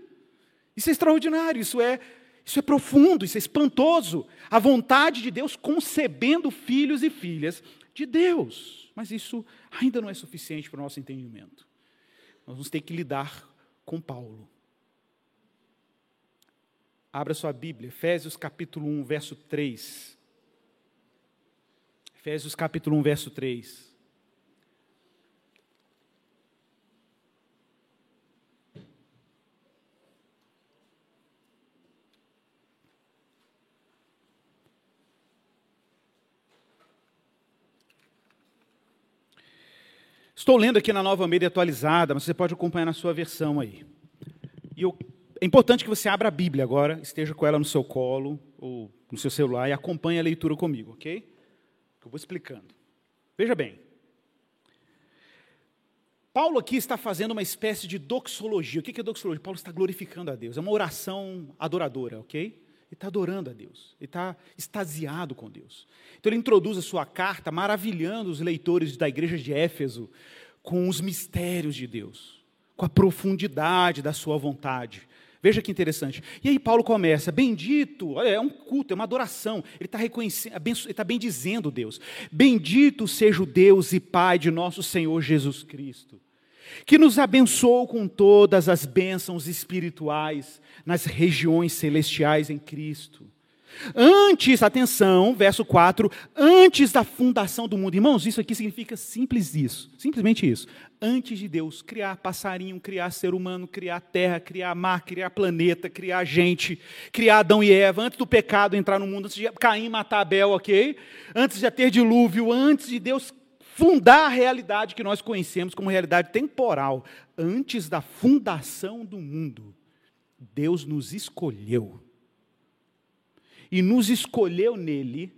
Isso é extraordinário. Isso é, isso é profundo. Isso é espantoso. A vontade de Deus concebendo filhos e filhas de Deus. Mas isso ainda não é suficiente para o nosso entendimento. Nós vamos ter que lidar com Paulo. Abra sua Bíblia, Efésios capítulo 1, verso 3. Efésios capítulo 1, verso 3. Estou lendo aqui na nova Media atualizada, mas você pode acompanhar na sua versão aí. E eu, é importante que você abra a Bíblia agora, esteja com ela no seu colo ou no seu celular e acompanhe a leitura comigo, ok? Eu vou explicando. Veja bem. Paulo aqui está fazendo uma espécie de doxologia. O que é doxologia? Paulo está glorificando a Deus. É uma oração adoradora, ok? Está adorando a Deus. Ele está extasiado com Deus. Então ele introduz a sua carta maravilhando os leitores da igreja de Éfeso com os mistérios de Deus, com a profundidade da sua vontade. Veja que interessante. E aí Paulo começa, bendito, olha, é um culto, é uma adoração. Ele está reconhecendo, ele está bendizendo Deus. Bendito seja o Deus e Pai de nosso Senhor Jesus Cristo, que nos abençoou com todas as bênçãos espirituais nas regiões celestiais em Cristo Antes, atenção, verso 4, antes da fundação do mundo. Irmãos, isso aqui significa simples isso, simplesmente isso. Antes de Deus criar passarinho, criar ser humano, criar terra, criar mar, criar planeta, criar gente, criar Adão e Eva, antes do pecado entrar no mundo, antes de Caim matar Abel, ok? Antes de ter dilúvio, antes de Deus fundar a realidade que nós conhecemos como realidade temporal, antes da fundação do mundo, Deus nos escolheu e nos escolheu nele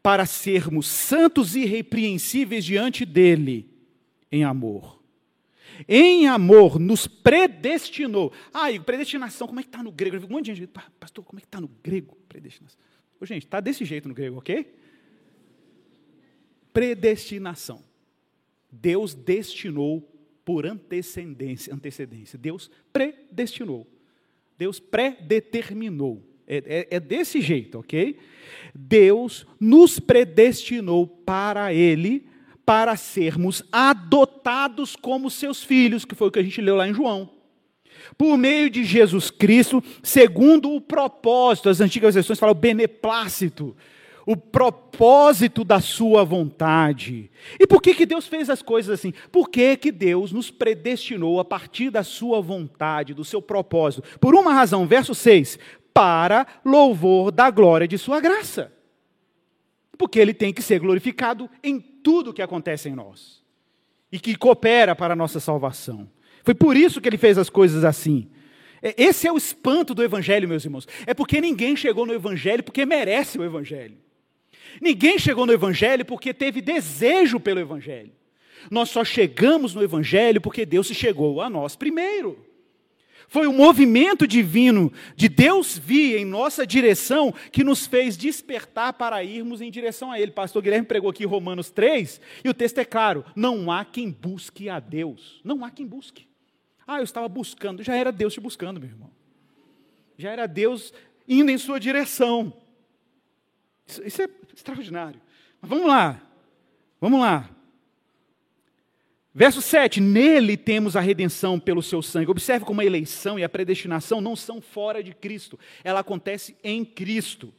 para sermos santos e irrepreensíveis diante dele em amor. Em amor, nos predestinou. Ah, e predestinação, como é que está no grego? Um monte de gente, pastor, como é que está no grego? Predestinação. Ô, gente, está desse jeito no grego, ok? Predestinação. Deus destinou por antecedência. antecedência. Deus predestinou. Deus predeterminou. É, é, é desse jeito, ok? Deus nos predestinou para Ele, para sermos adotados como seus filhos, que foi o que a gente leu lá em João. Por meio de Jesus Cristo, segundo o propósito, as antigas versões falam beneplácito, o propósito da sua vontade. E por que, que Deus fez as coisas assim? Por que, que Deus nos predestinou a partir da sua vontade, do seu propósito? Por uma razão, verso 6: para louvor da glória de Sua graça. Porque Ele tem que ser glorificado em tudo que acontece em nós e que coopera para a nossa salvação. Foi por isso que Ele fez as coisas assim. É, esse é o espanto do Evangelho, meus irmãos. É porque ninguém chegou no Evangelho porque merece o Evangelho. Ninguém chegou no Evangelho porque teve desejo pelo Evangelho. Nós só chegamos no Evangelho porque Deus se chegou a nós primeiro. Foi o movimento divino de Deus vir em nossa direção que nos fez despertar para irmos em direção a Ele. Pastor Guilherme pregou aqui Romanos 3, e o texto é claro: não há quem busque a Deus. Não há quem busque. Ah, eu estava buscando. Já era Deus te buscando, meu irmão. Já era Deus indo em sua direção. Isso, é extraordinário. Mas vamos lá. Vamos lá. Verso 7: Nele temos a redenção pelo seu sangue. Observe como a eleição e a predestinação não são fora de Cristo, ela acontece em Cristo.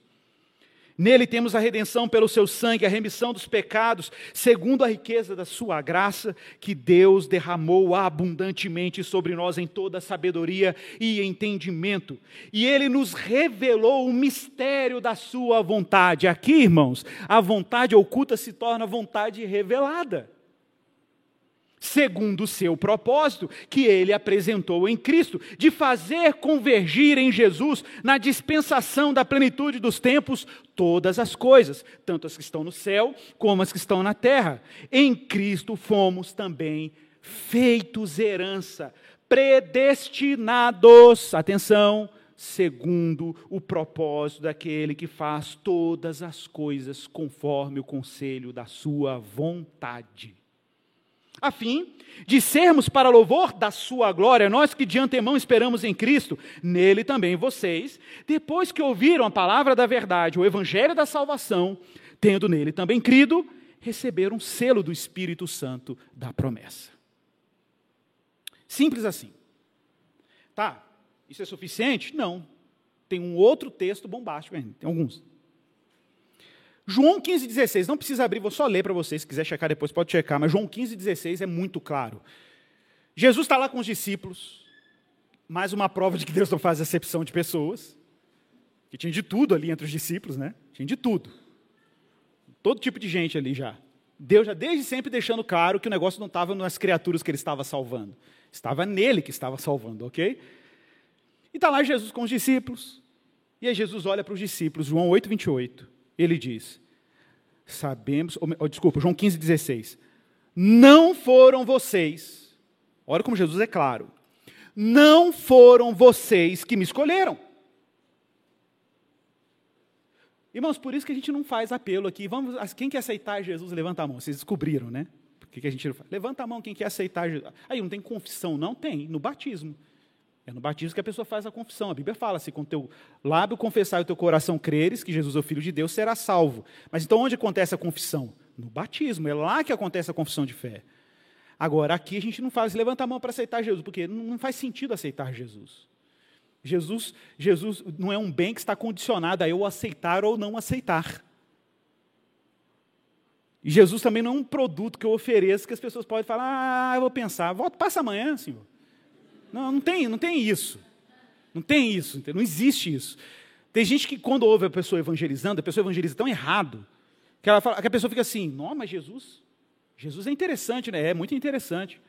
Nele temos a redenção pelo seu sangue, a remissão dos pecados, segundo a riqueza da sua graça, que Deus derramou abundantemente sobre nós em toda sabedoria e entendimento. E ele nos revelou o mistério da sua vontade. Aqui, irmãos, a vontade oculta se torna vontade revelada segundo o seu propósito, que ele apresentou em Cristo, de fazer convergir em Jesus, na dispensação da plenitude dos tempos, todas as coisas, tanto as que estão no céu como as que estão na terra. Em Cristo fomos também feitos herança, predestinados, atenção, segundo o propósito daquele que faz todas as coisas conforme o conselho da sua vontade a fim de sermos para louvor da sua glória, nós que de antemão esperamos em Cristo, nele também vocês, depois que ouviram a palavra da verdade, o evangelho da salvação, tendo nele também crido, receberam um selo do Espírito Santo da promessa. Simples assim. Tá, isso é suficiente? Não. Tem um outro texto bombástico ainda, tem alguns. João 15, 16, não precisa abrir, vou só ler para vocês, se quiser checar depois, pode checar, mas João 15, 16 é muito claro. Jesus está lá com os discípulos, mais uma prova de que Deus não faz acepção de pessoas, que tinha de tudo ali entre os discípulos, né? Tinha de tudo. Todo tipo de gente ali já. Deus já desde sempre deixando claro que o negócio não estava nas criaturas que ele estava salvando, estava nele que estava salvando, ok? E está lá Jesus com os discípulos, e aí Jesus olha para os discípulos, João 8, 28 ele diz: Sabemos, oh, desculpa, João 15, 16. Não foram vocês, olha como Jesus é claro, não foram vocês que me escolheram. Irmãos, por isso que a gente não faz apelo aqui. Vamos, quem quer aceitar Jesus, levanta a mão. Vocês descobriram, né? Por que a gente não faz? Levanta a mão quem quer aceitar Jesus. Aí não tem confissão, não tem, no batismo. É no batismo que a pessoa faz a confissão. A Bíblia fala: se com teu lábio confessar e teu coração creres que Jesus é o Filho de Deus, será salvo. Mas então onde acontece a confissão? No batismo. É lá que acontece a confissão de fé. Agora, aqui a gente não faz, levanta a mão para aceitar Jesus, porque não faz sentido aceitar Jesus. Jesus, Jesus não é um bem que está condicionado a eu aceitar ou não aceitar. E Jesus também não é um produto que eu ofereço que as pessoas podem falar, ah, eu vou pensar, volta, passa amanhã, Senhor. Não, não tem, não tem isso. Não tem isso, não existe isso. Tem gente que quando ouve a pessoa evangelizando, a pessoa evangeliza tão errado, que, ela fala, que a pessoa fica assim, não, mas Jesus, Jesus é interessante, né? É muito interessante.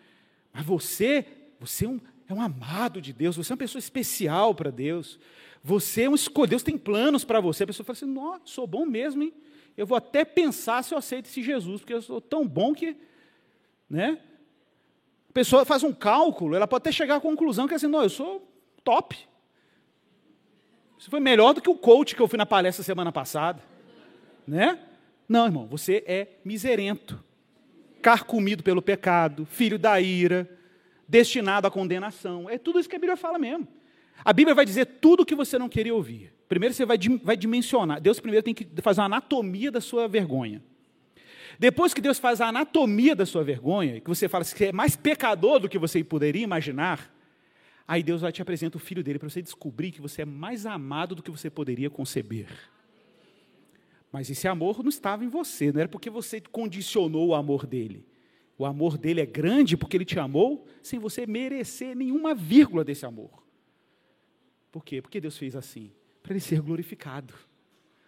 Mas você, você é um, é um amado de Deus, você é uma pessoa especial para Deus. Você é um escolhido, Deus tem planos para você. A pessoa fala assim, não, sou bom mesmo, hein? eu vou até pensar se eu aceito esse Jesus, porque eu sou tão bom que. Né? Pessoa faz um cálculo, ela pode até chegar à conclusão que é assim, não, eu sou top. Isso foi melhor do que o coach que eu fui na palestra semana passada. Né? Não, irmão, você é miserento, carcomido pelo pecado, filho da ira, destinado à condenação. É tudo isso que a Bíblia fala mesmo. A Bíblia vai dizer tudo o que você não queria ouvir. Primeiro você vai, vai dimensionar. Deus primeiro tem que fazer uma anatomia da sua vergonha. Depois que Deus faz a anatomia da sua vergonha, que você fala que você é mais pecador do que você poderia imaginar, aí Deus vai te apresentar o filho dele para você descobrir que você é mais amado do que você poderia conceber. Mas esse amor não estava em você, não era porque você condicionou o amor dele. O amor dele é grande porque ele te amou sem você merecer nenhuma vírgula desse amor. Por quê? Porque Deus fez assim para ele ser glorificado.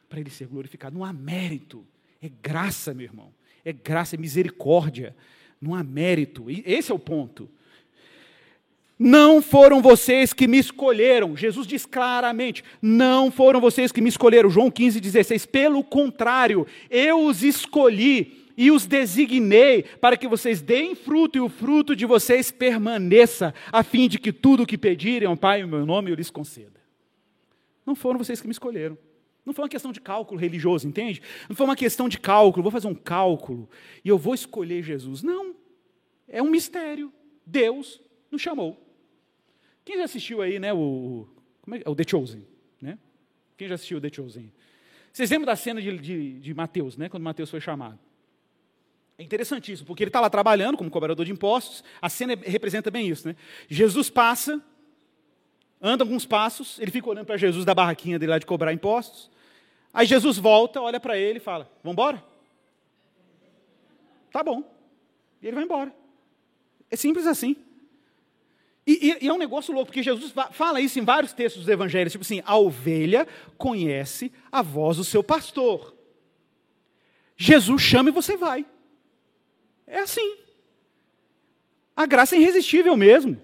Para ele ser glorificado. Não há mérito. É graça, meu irmão. É graça, é misericórdia. Não há mérito. Esse é o ponto. Não foram vocês que me escolheram. Jesus diz claramente: não foram vocês que me escolheram. João 15, 16. Pelo contrário, eu os escolhi e os designei para que vocês deem fruto e o fruto de vocês permaneça, a fim de que tudo o que pedirem ao Pai em meu nome eu lhes conceda. Não foram vocês que me escolheram. Não foi uma questão de cálculo religioso, entende? Não foi uma questão de cálculo, vou fazer um cálculo e eu vou escolher Jesus. Não. É um mistério. Deus nos chamou. Quem já assistiu aí, né, o, como é, o The Chosen? Né? Quem já assistiu o The Chosen? Vocês lembram da cena de, de, de Mateus, né, quando Mateus foi chamado? É interessantíssimo, porque ele está lá trabalhando como cobrador de impostos, a cena representa bem isso. Né? Jesus passa, anda alguns passos, ele fica olhando para Jesus da barraquinha dele lá de cobrar impostos. Aí Jesus volta, olha para ele e fala: Vamos embora? Tá bom. E ele vai embora. É simples assim. E, e, e, é um negócio louco, porque Jesus fala isso em vários textos dos evangelhos, tipo assim, a ovelha conhece a voz do seu pastor. Jesus chama e você vai. É assim. A graça é irresistível mesmo.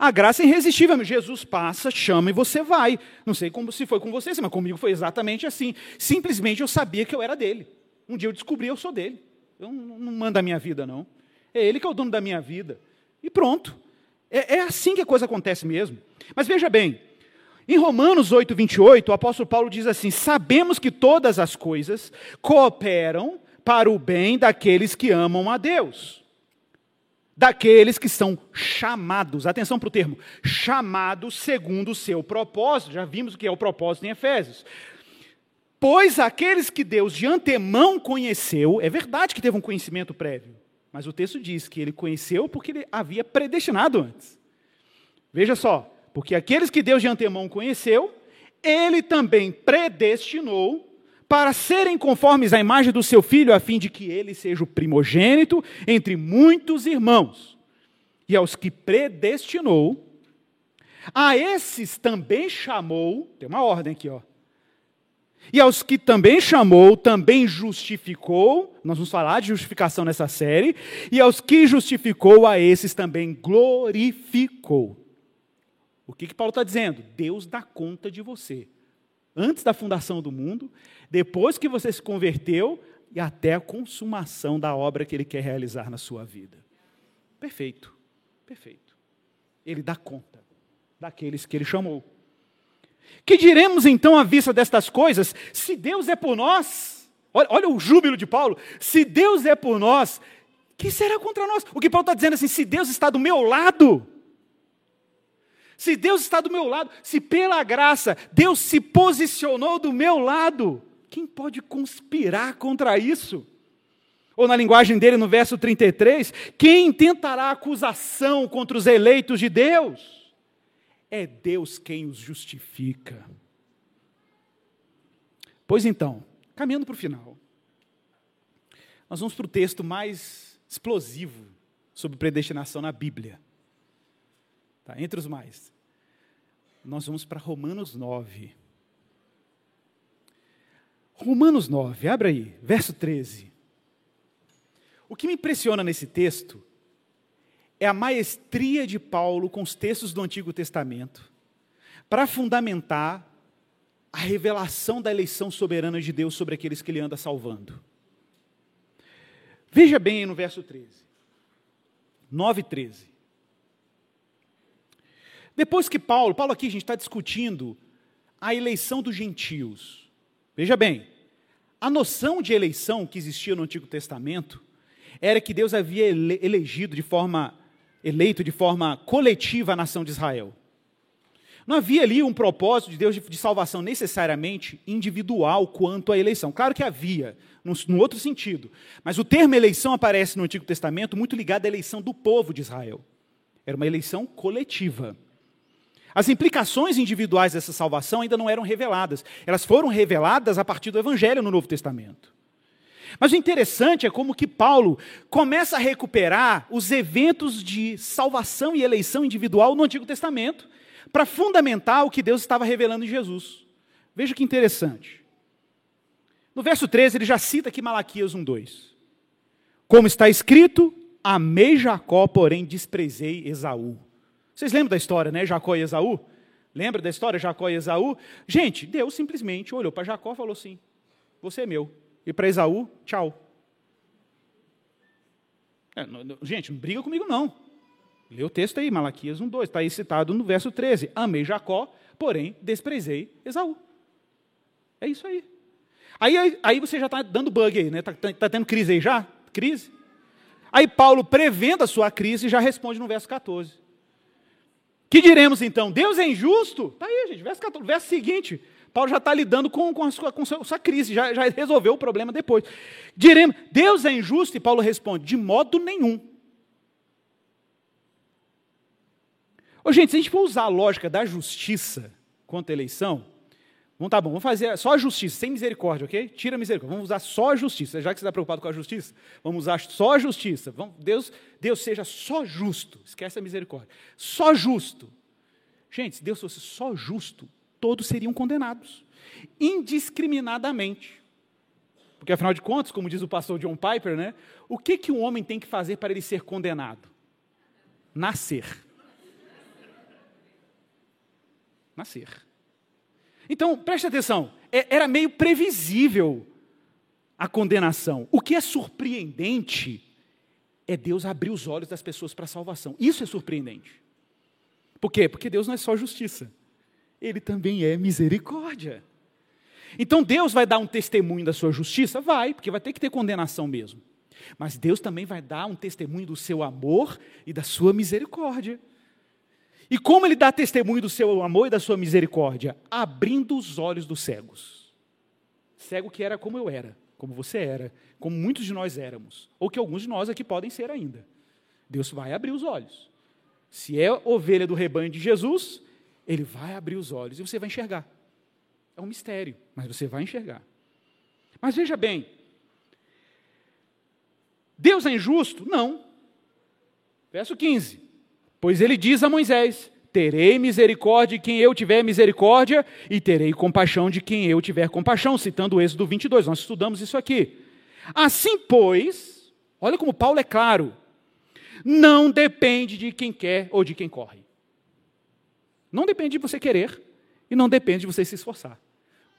A graça é irresistível. Jesus passa, chama e você vai. Não sei como se foi com você, mas comigo foi exatamente assim. Simplesmente eu sabia que eu era dele. Um dia eu descobri eu sou dele. Eu não mando a minha vida, não. É ele que é o dono da minha vida. E pronto. É, é assim que a coisa acontece mesmo. Mas veja bem, em Romanos 8, 28, o apóstolo Paulo diz assim: Sabemos que todas as coisas cooperam para o bem daqueles que amam a Deus daqueles que são chamados, atenção para o termo, chamados segundo o seu propósito. Já vimos o que é o propósito em Efésios. Pois aqueles que Deus de antemão conheceu, é verdade que teve um conhecimento prévio, mas o texto diz que ele conheceu porque ele havia predestinado antes. Veja só, porque aqueles que Deus de antemão conheceu, ele também predestinou para serem conformes à imagem do seu filho, a fim de que ele seja o primogênito entre muitos irmãos. E aos que predestinou, a esses também chamou, tem uma ordem aqui, ó. E aos que também chamou, também justificou, nós vamos falar de justificação nessa série, e aos que justificou, a esses também glorificou. O que, que Paulo está dizendo? Deus dá conta de você antes da fundação do mundo, depois que você se converteu e até a consumação da obra que ele quer realizar na sua vida. Perfeito, perfeito. Ele dá conta daqueles que ele chamou. Que diremos então à vista destas coisas? Se Deus é por nós, olha, olha o júbilo de Paulo, se Deus é por nós, quem será contra nós? O que Paulo está dizendo assim, se Deus está do meu lado, se Deus está do meu lado, se pela graça Deus se posicionou do meu lado, quem pode conspirar contra isso? Ou na linguagem dele, no verso 33, quem tentará acusação contra os eleitos de Deus? é Deus quem os justifica. Pois então, caminhando para o final, nós vamos para o texto mais explosivo sobre predestinação na Bíblia. Tá, entre os mais. Nós vamos para Romanos 9. Romanos 9, abre aí, verso 13. O que me impressiona nesse texto é a maestria de Paulo com os textos do Antigo Testamento para fundamentar a revelação da eleição soberana de Deus sobre aqueles que ele anda salvando. Veja bem no verso 13. 9, 13. Depois que Paulo, Paulo aqui a gente está discutindo a eleição dos gentios. Veja bem, a noção de eleição que existia no Antigo Testamento era que Deus havia elegido de forma, eleito de forma coletiva a nação de Israel. Não havia ali um propósito de Deus de, de salvação necessariamente individual quanto à eleição. Claro que havia, num, num outro sentido. Mas o termo eleição aparece no Antigo Testamento muito ligado à eleição do povo de Israel. Era uma eleição coletiva. As implicações individuais dessa salvação ainda não eram reveladas. Elas foram reveladas a partir do Evangelho no Novo Testamento. Mas o interessante é como que Paulo começa a recuperar os eventos de salvação e eleição individual no Antigo Testamento para fundamentar o que Deus estava revelando em Jesus. Veja que interessante. No verso 13, ele já cita aqui Malaquias 1,2. Como está escrito, amei Jacó, porém desprezei Esaú. Vocês lembram da história, né? Jacó e Esaú? Lembra da história, Jacó e Esaú? Gente, Deus simplesmente olhou para Jacó e falou assim: Você é meu. E para Esaú, tchau. É, não, gente, não briga comigo não. Lê o texto aí, Malaquias 1,2. Está aí citado no verso 13. Amei Jacó, porém desprezei Esaú. É isso aí. Aí, aí você já está dando bug aí, né? Está tá, tá tendo crise aí já? Crise? Aí Paulo, prevendo a sua crise, já responde no verso 14. Que diremos então? Deus é injusto? Está aí, gente, verso, 14, verso seguinte. Paulo já está lidando com, com, a sua, com a sua crise, já, já resolveu o problema depois. Diremos, Deus é injusto? E Paulo responde, de modo nenhum. Ô, gente, se a gente for usar a lógica da justiça quanto à eleição, vamos tá bom, vamos fazer só a justiça, sem misericórdia, ok? Tira a misericórdia, vamos usar só a justiça. Já que você está preocupado com a justiça, vamos usar só a justiça. Vamos, Deus, Deus seja só justo, esquece a misericórdia. Só justo. Gente, se Deus fosse só justo, todos seriam condenados, indiscriminadamente. Porque afinal de contas, como diz o pastor John Piper, né, o que, que um homem tem que fazer para ele ser condenado? Nascer. Nascer. Então, preste atenção, é, era meio previsível a condenação. O que é surpreendente é Deus abrir os olhos das pessoas para a salvação. Isso é surpreendente. Por quê? Porque Deus não é só justiça, Ele também é misericórdia. Então Deus vai dar um testemunho da sua justiça? Vai, porque vai ter que ter condenação mesmo. Mas Deus também vai dar um testemunho do seu amor e da sua misericórdia. E como ele dá testemunho do seu amor e da sua misericórdia? Abrindo os olhos dos cegos. Cego que era como eu era, como você era, como muitos de nós éramos, ou que alguns de nós aqui podem ser ainda. Deus vai abrir os olhos. Se é ovelha do rebanho de Jesus, ele vai abrir os olhos e você vai enxergar. É um mistério, mas você vai enxergar. Mas veja bem, Deus é injusto? Não. Verso 15. Pois ele diz a Moisés: Terei misericórdia de quem eu tiver misericórdia, e terei compaixão de quem eu tiver compaixão, citando o Êxodo 22. Nós estudamos isso aqui. Assim, pois, olha como Paulo é claro: não depende de quem quer ou de quem corre. Não depende de você querer e não depende de você se esforçar.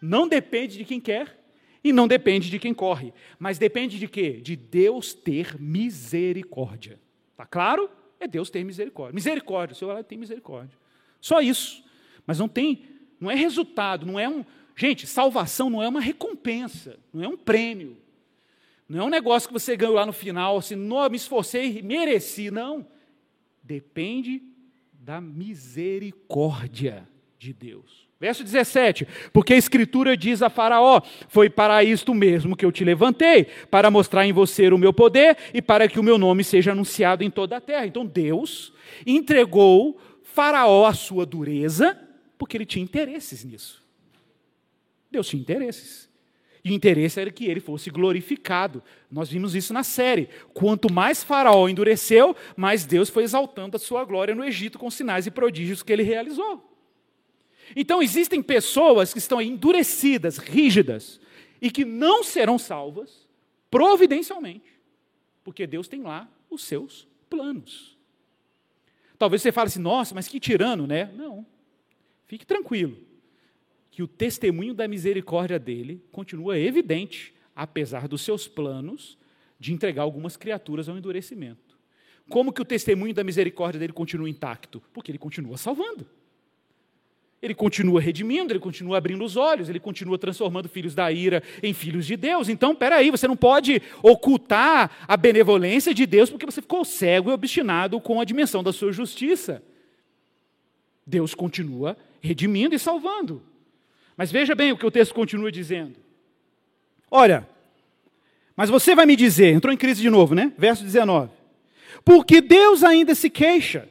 Não depende de quem quer e não depende de quem corre. Mas depende de quê? De Deus ter misericórdia. Está claro? É Deus ter misericórdia. Misericórdia, o Senhor tem misericórdia. Só isso. Mas não tem, não é resultado, não é um. Gente, salvação não é uma recompensa, não é um prêmio. Não é um negócio que você ganhou lá no final, assim, não, me esforcei, mereci. Não. Depende da misericórdia de Deus. Verso 17: Porque a Escritura diz a Faraó: Foi para isto mesmo que eu te levantei, para mostrar em você o meu poder e para que o meu nome seja anunciado em toda a terra. Então Deus entregou Faraó a sua dureza, porque ele tinha interesses nisso. Deus tinha interesses. E o interesse era que ele fosse glorificado. Nós vimos isso na série. Quanto mais Faraó endureceu, mais Deus foi exaltando a sua glória no Egito com sinais e prodígios que ele realizou. Então existem pessoas que estão endurecidas, rígidas, e que não serão salvas providencialmente, porque Deus tem lá os seus planos. Talvez você fale assim, nossa, mas que tirano, né? Não. Fique tranquilo, que o testemunho da misericórdia dele continua evidente, apesar dos seus planos de entregar algumas criaturas ao endurecimento. Como que o testemunho da misericórdia dele continua intacto? Porque ele continua salvando. Ele continua redimindo, ele continua abrindo os olhos, ele continua transformando filhos da ira em filhos de Deus. Então, peraí, você não pode ocultar a benevolência de Deus porque você ficou cego e obstinado com a dimensão da sua justiça. Deus continua redimindo e salvando. Mas veja bem o que o texto continua dizendo. Olha, mas você vai me dizer, entrou em crise de novo, né? Verso 19. Porque Deus ainda se queixa.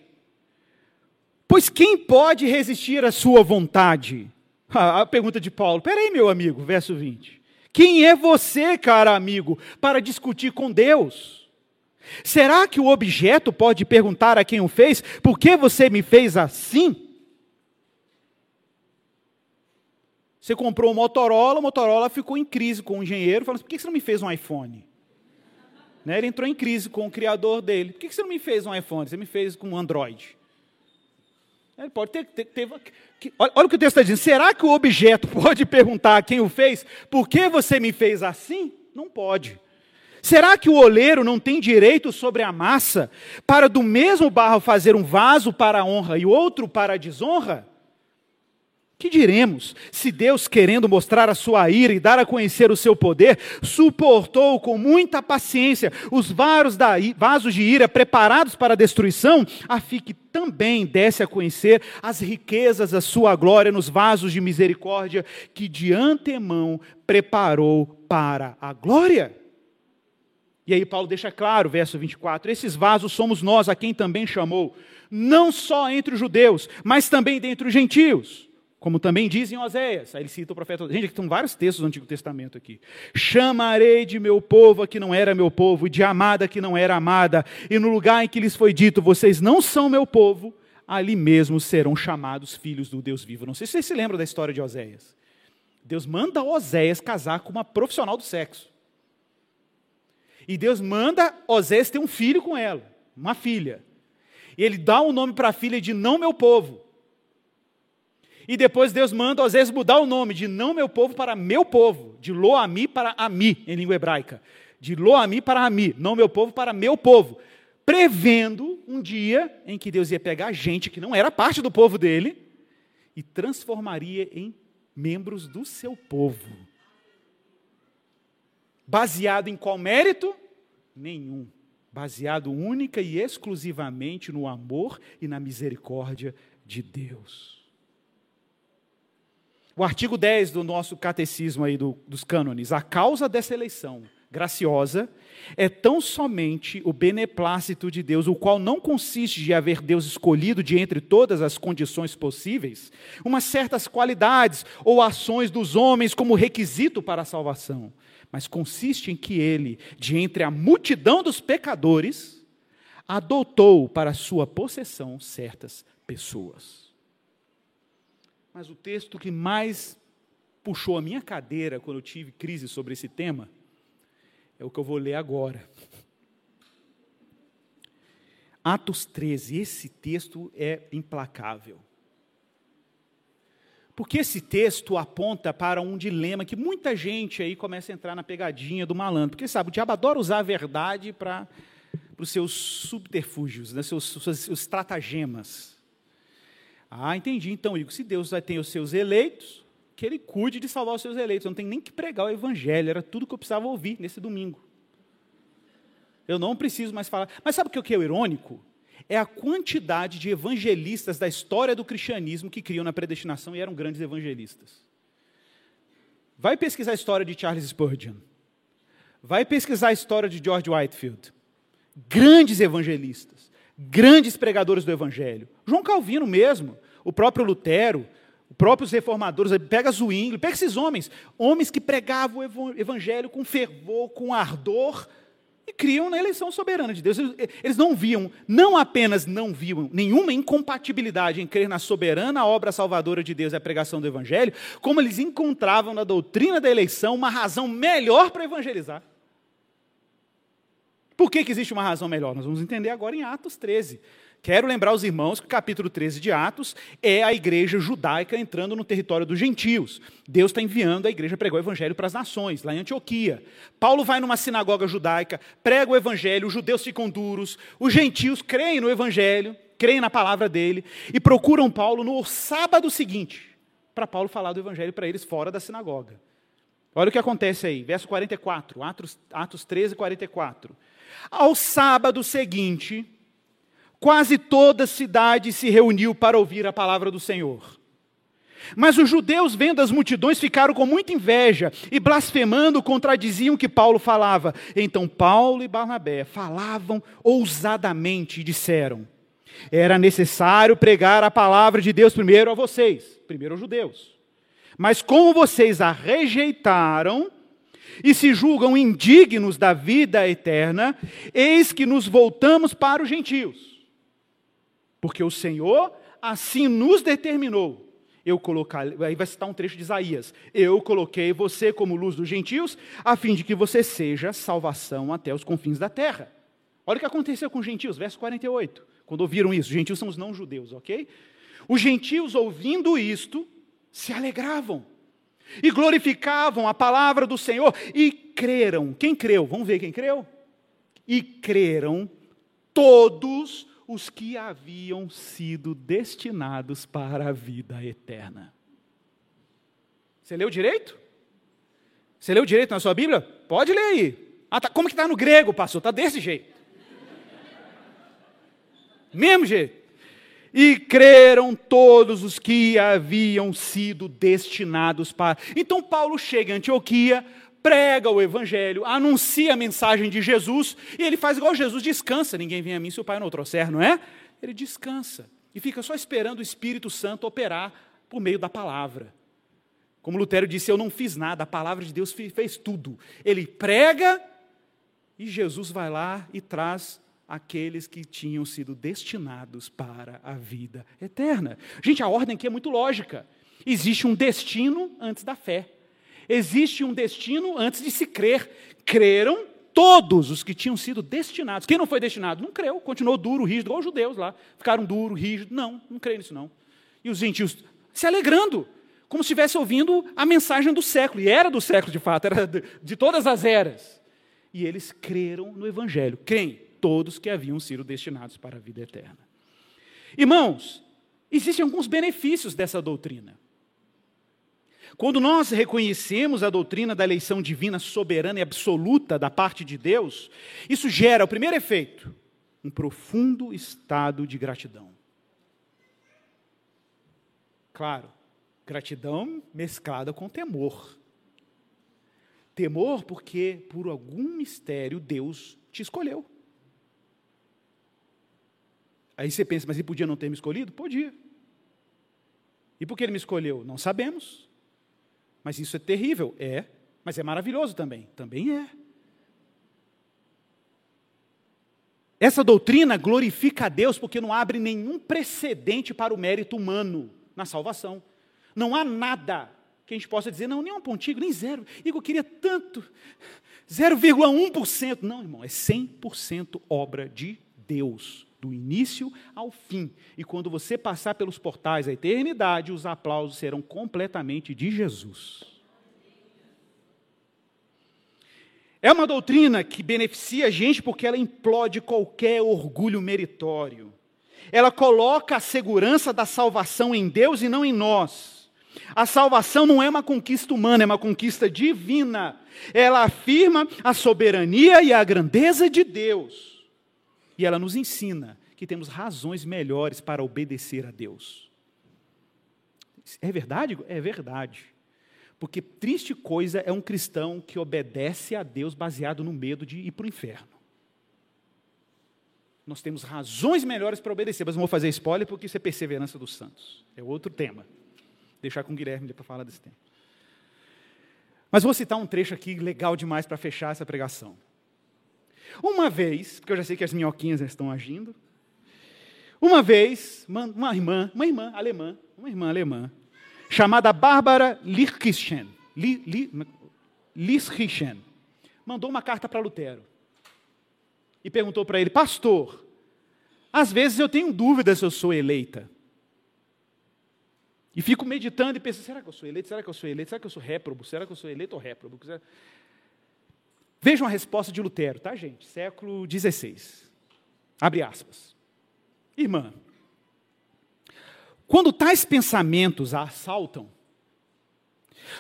Pois quem pode resistir à sua vontade? A pergunta de Paulo. Peraí, meu amigo, verso 20. Quem é você, cara amigo, para discutir com Deus? Será que o objeto pode perguntar a quem o fez, por que você me fez assim? Você comprou um Motorola, o Motorola ficou em crise com o engenheiro, falando: por que você não me fez um iPhone? Né? Ele entrou em crise com o criador dele. Por que você não me fez um iPhone? Você me fez com um Android. Ele pode ter. ter, ter que, olha, olha, o que o texto está dizendo. Será que o objeto [laughs] pode perguntar a quem o fez, por que você me fez assim? Não pode. Será que o oleiro não tem direito sobre a massa para do mesmo barro fazer um vaso para a honra e outro para a desonra? Que diremos se Deus, querendo mostrar a sua ira e dar a conhecer o seu poder, suportou com muita paciência os vasos de ira preparados para a destruição, a fim que também desse a conhecer as riquezas da sua glória nos vasos de misericórdia que de antemão preparou para a glória? E aí Paulo deixa claro, verso 24: esses vasos somos nós a quem também chamou, não só entre os judeus, mas também dentre os gentios como também diz em Oséias, aí ele cita o profeta. Gente, aqui estão vários textos do Antigo Testamento aqui. Chamarei de meu povo a que não era meu povo, e de amada que não era amada, e no lugar em que lhes foi dito, vocês não são meu povo, ali mesmo serão chamados filhos do Deus vivo. Não sei se vocês se lembram da história de Oséias. Deus manda Oséias casar com uma profissional do sexo. E Deus manda Oséias ter um filho com ela, uma filha. E ele dá o um nome para a filha de não meu povo. E depois Deus manda, às vezes, mudar o nome de não meu povo para meu povo, de Loami para Ami, em língua hebraica. De Loami para Ami, não meu povo para meu povo. Prevendo um dia em que Deus ia pegar gente que não era parte do povo dele e transformaria em membros do seu povo. Baseado em qual mérito? Nenhum. Baseado única e exclusivamente no amor e na misericórdia de Deus. O artigo 10 do nosso catecismo aí do, dos cânones, a causa dessa eleição graciosa é tão somente o beneplácito de Deus, o qual não consiste de haver Deus escolhido de entre todas as condições possíveis, umas certas qualidades ou ações dos homens como requisito para a salvação, mas consiste em que ele, de entre a multidão dos pecadores, adotou para sua possessão certas pessoas. Mas o texto que mais puxou a minha cadeira quando eu tive crise sobre esse tema é o que eu vou ler agora. Atos 13, esse texto é implacável. Porque esse texto aponta para um dilema que muita gente aí começa a entrar na pegadinha do malandro. Porque sabe, o diabo adora usar a verdade para os seus subterfúgios, né, seus, seus, seus estratagemas. Ah, entendi. Então, Igor, se Deus ter os seus eleitos, que Ele cuide de salvar os seus eleitos. Eu não tenho nem que pregar o Evangelho, era tudo que eu precisava ouvir nesse domingo. Eu não preciso mais falar. Mas sabe o que é o irônico? É a quantidade de evangelistas da história do cristianismo que criam na predestinação e eram grandes evangelistas. Vai pesquisar a história de Charles Spurgeon. Vai pesquisar a história de George Whitefield. Grandes evangelistas grandes pregadores do Evangelho. João Calvino mesmo, o próprio Lutero, os próprios reformadores, pega Zwingli, pega esses homens, homens que pregavam o Evangelho com fervor, com ardor, e criam na eleição soberana de Deus. Eles não viam, não apenas não viam nenhuma incompatibilidade em crer na soberana obra salvadora de Deus e a pregação do Evangelho, como eles encontravam na doutrina da eleição uma razão melhor para evangelizar. Por que, que existe uma razão melhor? Nós vamos entender agora em Atos 13. Quero lembrar os irmãos que o capítulo 13 de Atos é a igreja judaica entrando no território dos gentios. Deus está enviando a igreja pregar o evangelho para as nações, lá em Antioquia. Paulo vai numa sinagoga judaica, prega o evangelho, os judeus ficam duros, os gentios creem no evangelho, creem na palavra dele e procuram Paulo no sábado seguinte para Paulo falar do evangelho para eles fora da sinagoga. Olha o que acontece aí, verso 44, Atos, Atos 13, 44. Ao sábado seguinte, quase toda a cidade se reuniu para ouvir a palavra do Senhor. Mas os judeus, vendo as multidões, ficaram com muita inveja e, blasfemando, contradiziam o que Paulo falava. Então Paulo e Barnabé falavam ousadamente e disseram: Era necessário pregar a palavra de Deus primeiro a vocês, primeiro aos judeus. Mas como vocês a rejeitaram, e se julgam indignos da vida eterna, eis que nos voltamos para os gentios. Porque o Senhor assim nos determinou. Eu colocar, aí vai citar um trecho de Isaías. Eu coloquei você como luz dos gentios, a fim de que você seja salvação até os confins da terra. Olha o que aconteceu com os gentios, verso 48. Quando ouviram isso, os gentios são os não-judeus, ok? Os gentios, ouvindo isto, se alegravam e glorificavam a palavra do Senhor e creram. Quem creu? Vamos ver quem creu? E creram todos os que haviam sido destinados para a vida eterna. Você leu direito? Você leu direito na sua Bíblia? Pode ler aí. Ah, tá, como que está no grego, pastor? Está desse jeito. Mesmo jeito. E creram todos os que haviam sido destinados para. Então Paulo chega em Antioquia, prega o evangelho, anuncia a mensagem de Jesus, e ele faz igual Jesus, descansa. Ninguém vem a mim se o Pai não trouxer, não é? Ele descansa e fica só esperando o Espírito Santo operar por meio da palavra. Como Lutero disse, eu não fiz nada, a palavra de Deus fez tudo. Ele prega e Jesus vai lá e traz aqueles que tinham sido destinados para a vida eterna. Gente, a ordem aqui é muito lógica. Existe um destino antes da fé. Existe um destino antes de se crer. Creram todos os que tinham sido destinados. Quem não foi destinado? Não creu, continuou duro, rígido, igual os judeus lá. Ficaram duro, rígido. Não, não creio nisso não. E os gentios se alegrando, como se estivesse ouvindo a mensagem do século. E era do século, de fato, era de, todas as eras. E eles creram no Evangelho. Quem? Todos que haviam sido destinados para a vida eterna. Irmãos, existem alguns benefícios dessa doutrina. Quando nós reconhecemos a doutrina da eleição divina soberana e absoluta da parte de Deus, isso gera o primeiro efeito, um profundo estado de gratidão. Claro, gratidão mesclada com temor. Temor porque, por algum mistério, Deus te escolheu. Aí você pensa, mas ele podia não ter me escolhido? Podia. E por que ele me escolheu? Não sabemos. Mas isso é terrível? É. Mas é maravilhoso também? Também é. Essa doutrina glorifica a Deus porque não abre nenhum precedente para o mérito humano na salvação. Não há nada que a gente possa dizer, não, nem um pontinho, nem zero. Igor queria tanto. 0,1%. Não, irmão, é 100% obra de Deus do início ao fim. E quando você passar pelos portais da eternidade, os aplausos serão completamente de Jesus. É uma doutrina que beneficia a gente porque ela implode qualquer orgulho meritório. Ela coloca a segurança da salvação em Deus e não em nós. A salvação não é uma conquista humana, é uma conquista divina. Ela afirma a soberania e a grandeza de Deus. E ela nos ensina que temos razões melhores para obedecer a Deus. É verdade? É verdade. Porque triste coisa é um cristão que obedece a Deus baseado no medo de ir para o inferno. nós temos razões melhores para obedecer, mas não vou fazer spoiler porque isso é perseverança dos santos. É outro tema. Deixar com o Guilherme para falar desse tema. Mas vou citar um trecho aqui legal demais para fechar essa pregação. Uma vez, porque eu já sei que as minhoquinhas estão agindo, uma vez, uma irmã, uma irmã alemã, uma irmã alemã, chamada Bárbara Lichtenstein, Lichtenstein, mandou uma carta para Lutero e perguntou para ele: Pastor, às vezes eu tenho dúvidas se eu sou eleita. E fico meditando e penso: será que eu sou eleito? Será que eu sou eleito? Será que eu sou réprobo? Será que eu sou eleito ou réprobo? Vejam a resposta de Lutero, tá, gente? Século XVI. Abre aspas. Irmã, quando tais pensamentos a assaltam,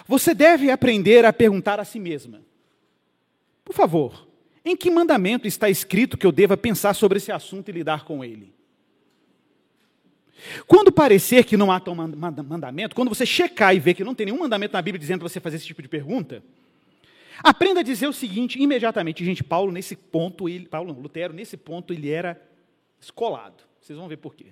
você deve aprender a perguntar a si mesma: Por favor, em que mandamento está escrito que eu deva pensar sobre esse assunto e lidar com ele? Quando parecer que não há tal mandamento, quando você checar e ver que não tem nenhum mandamento na Bíblia dizendo para você fazer esse tipo de pergunta, aprenda a dizer o seguinte imediatamente. Gente, Paulo, nesse ponto, ele, Paulo, não, Lutero, nesse ponto, ele era escolado. Vocês vão ver por quê.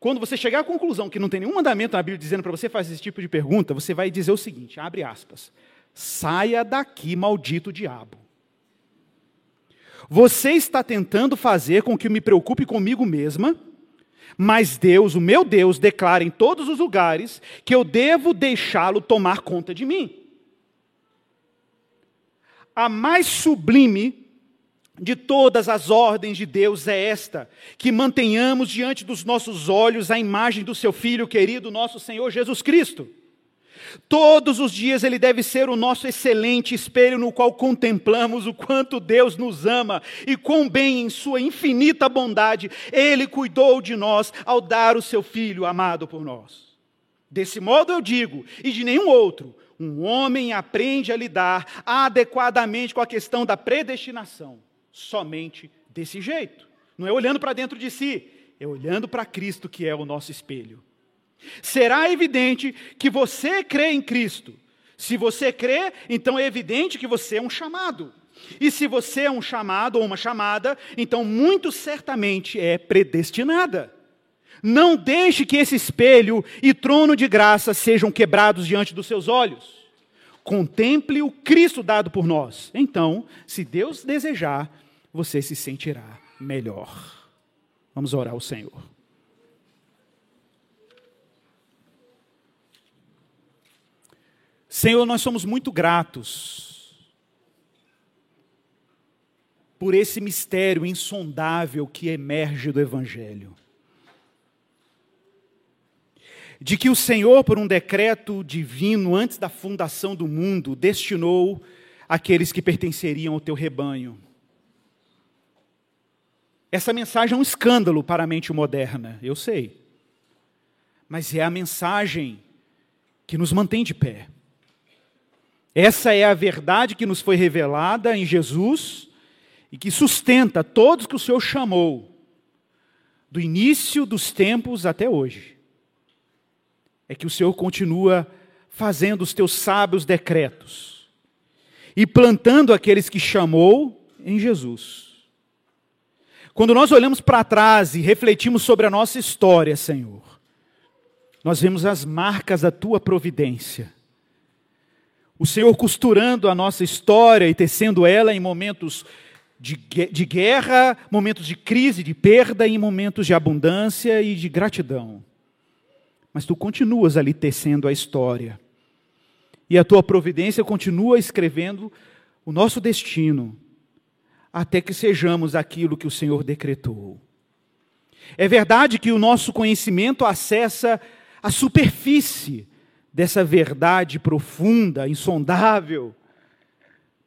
Quando você chegar à conclusão que não tem nenhum mandamento na Bíblia dizendo para você fazer esse tipo de pergunta, você vai dizer o seguinte: abre aspas. Saia daqui, maldito diabo. Você está tentando fazer com que eu me preocupe comigo mesma, mas Deus, o meu Deus, declara em todos os lugares que eu devo deixá-lo tomar conta de mim. A mais sublime de todas as ordens de Deus é esta: que mantenhamos diante dos nossos olhos a imagem do seu Filho querido, nosso Senhor Jesus Cristo. Todos os dias ele deve ser o nosso excelente espelho no qual contemplamos o quanto Deus nos ama e quão bem, em Sua infinita bondade, Ele cuidou de nós ao dar o Seu Filho amado por nós. Desse modo eu digo, e de nenhum outro, um homem aprende a lidar adequadamente com a questão da predestinação somente desse jeito. Não é olhando para dentro de si, é olhando para Cristo, que é o nosso espelho. Será evidente que você crê em Cristo. Se você crê, então é evidente que você é um chamado. E se você é um chamado ou uma chamada, então muito certamente é predestinada. Não deixe que esse espelho e trono de graça sejam quebrados diante dos seus olhos. Contemple o Cristo dado por nós. Então, se Deus desejar, você se sentirá melhor. Vamos orar ao Senhor. Senhor, nós somos muito gratos por esse mistério insondável que emerge do Evangelho. De que o Senhor, por um decreto divino antes da fundação do mundo, destinou aqueles que pertenceriam ao teu rebanho. Essa mensagem é um escândalo para a mente moderna, eu sei. Mas é a mensagem que nos mantém de pé. Essa é a verdade que nos foi revelada em Jesus e que sustenta todos que o Senhor chamou, do início dos tempos até hoje. É que o Senhor continua fazendo os teus sábios decretos e plantando aqueles que chamou em Jesus. Quando nós olhamos para trás e refletimos sobre a nossa história, Senhor, nós vemos as marcas da tua providência. O Senhor costurando a nossa história e tecendo ela em momentos de, de guerra, momentos de crise, de perda, e em momentos de abundância e de gratidão. Mas tu continuas ali tecendo a história. E a tua providência continua escrevendo o nosso destino até que sejamos aquilo que o Senhor decretou. É verdade que o nosso conhecimento acessa a superfície dessa verdade profunda, insondável,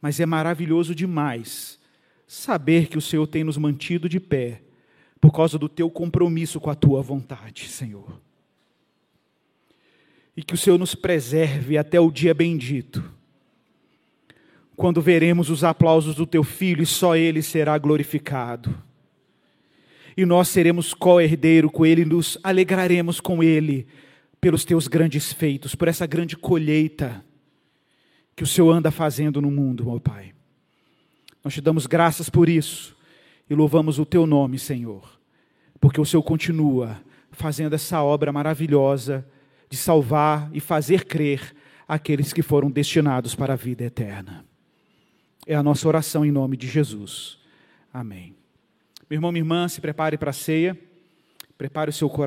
mas é maravilhoso demais saber que o Senhor tem nos mantido de pé por causa do teu compromisso com a tua vontade, Senhor. E que o Senhor nos preserve até o dia bendito quando veremos os aplausos do teu filho e só ele será glorificado. E nós seremos co-herdeiro com ele, nos alegraremos com ele pelos teus grandes feitos, por essa grande colheita que o Senhor anda fazendo no mundo, meu Pai. Nós te damos graças por isso e louvamos o teu nome, Senhor, porque o Senhor continua fazendo essa obra maravilhosa de salvar e fazer crer aqueles que foram destinados para a vida eterna. É a nossa oração em nome de Jesus. Amém. Meu irmão, minha irmã, se prepare para a ceia, prepare o seu coração.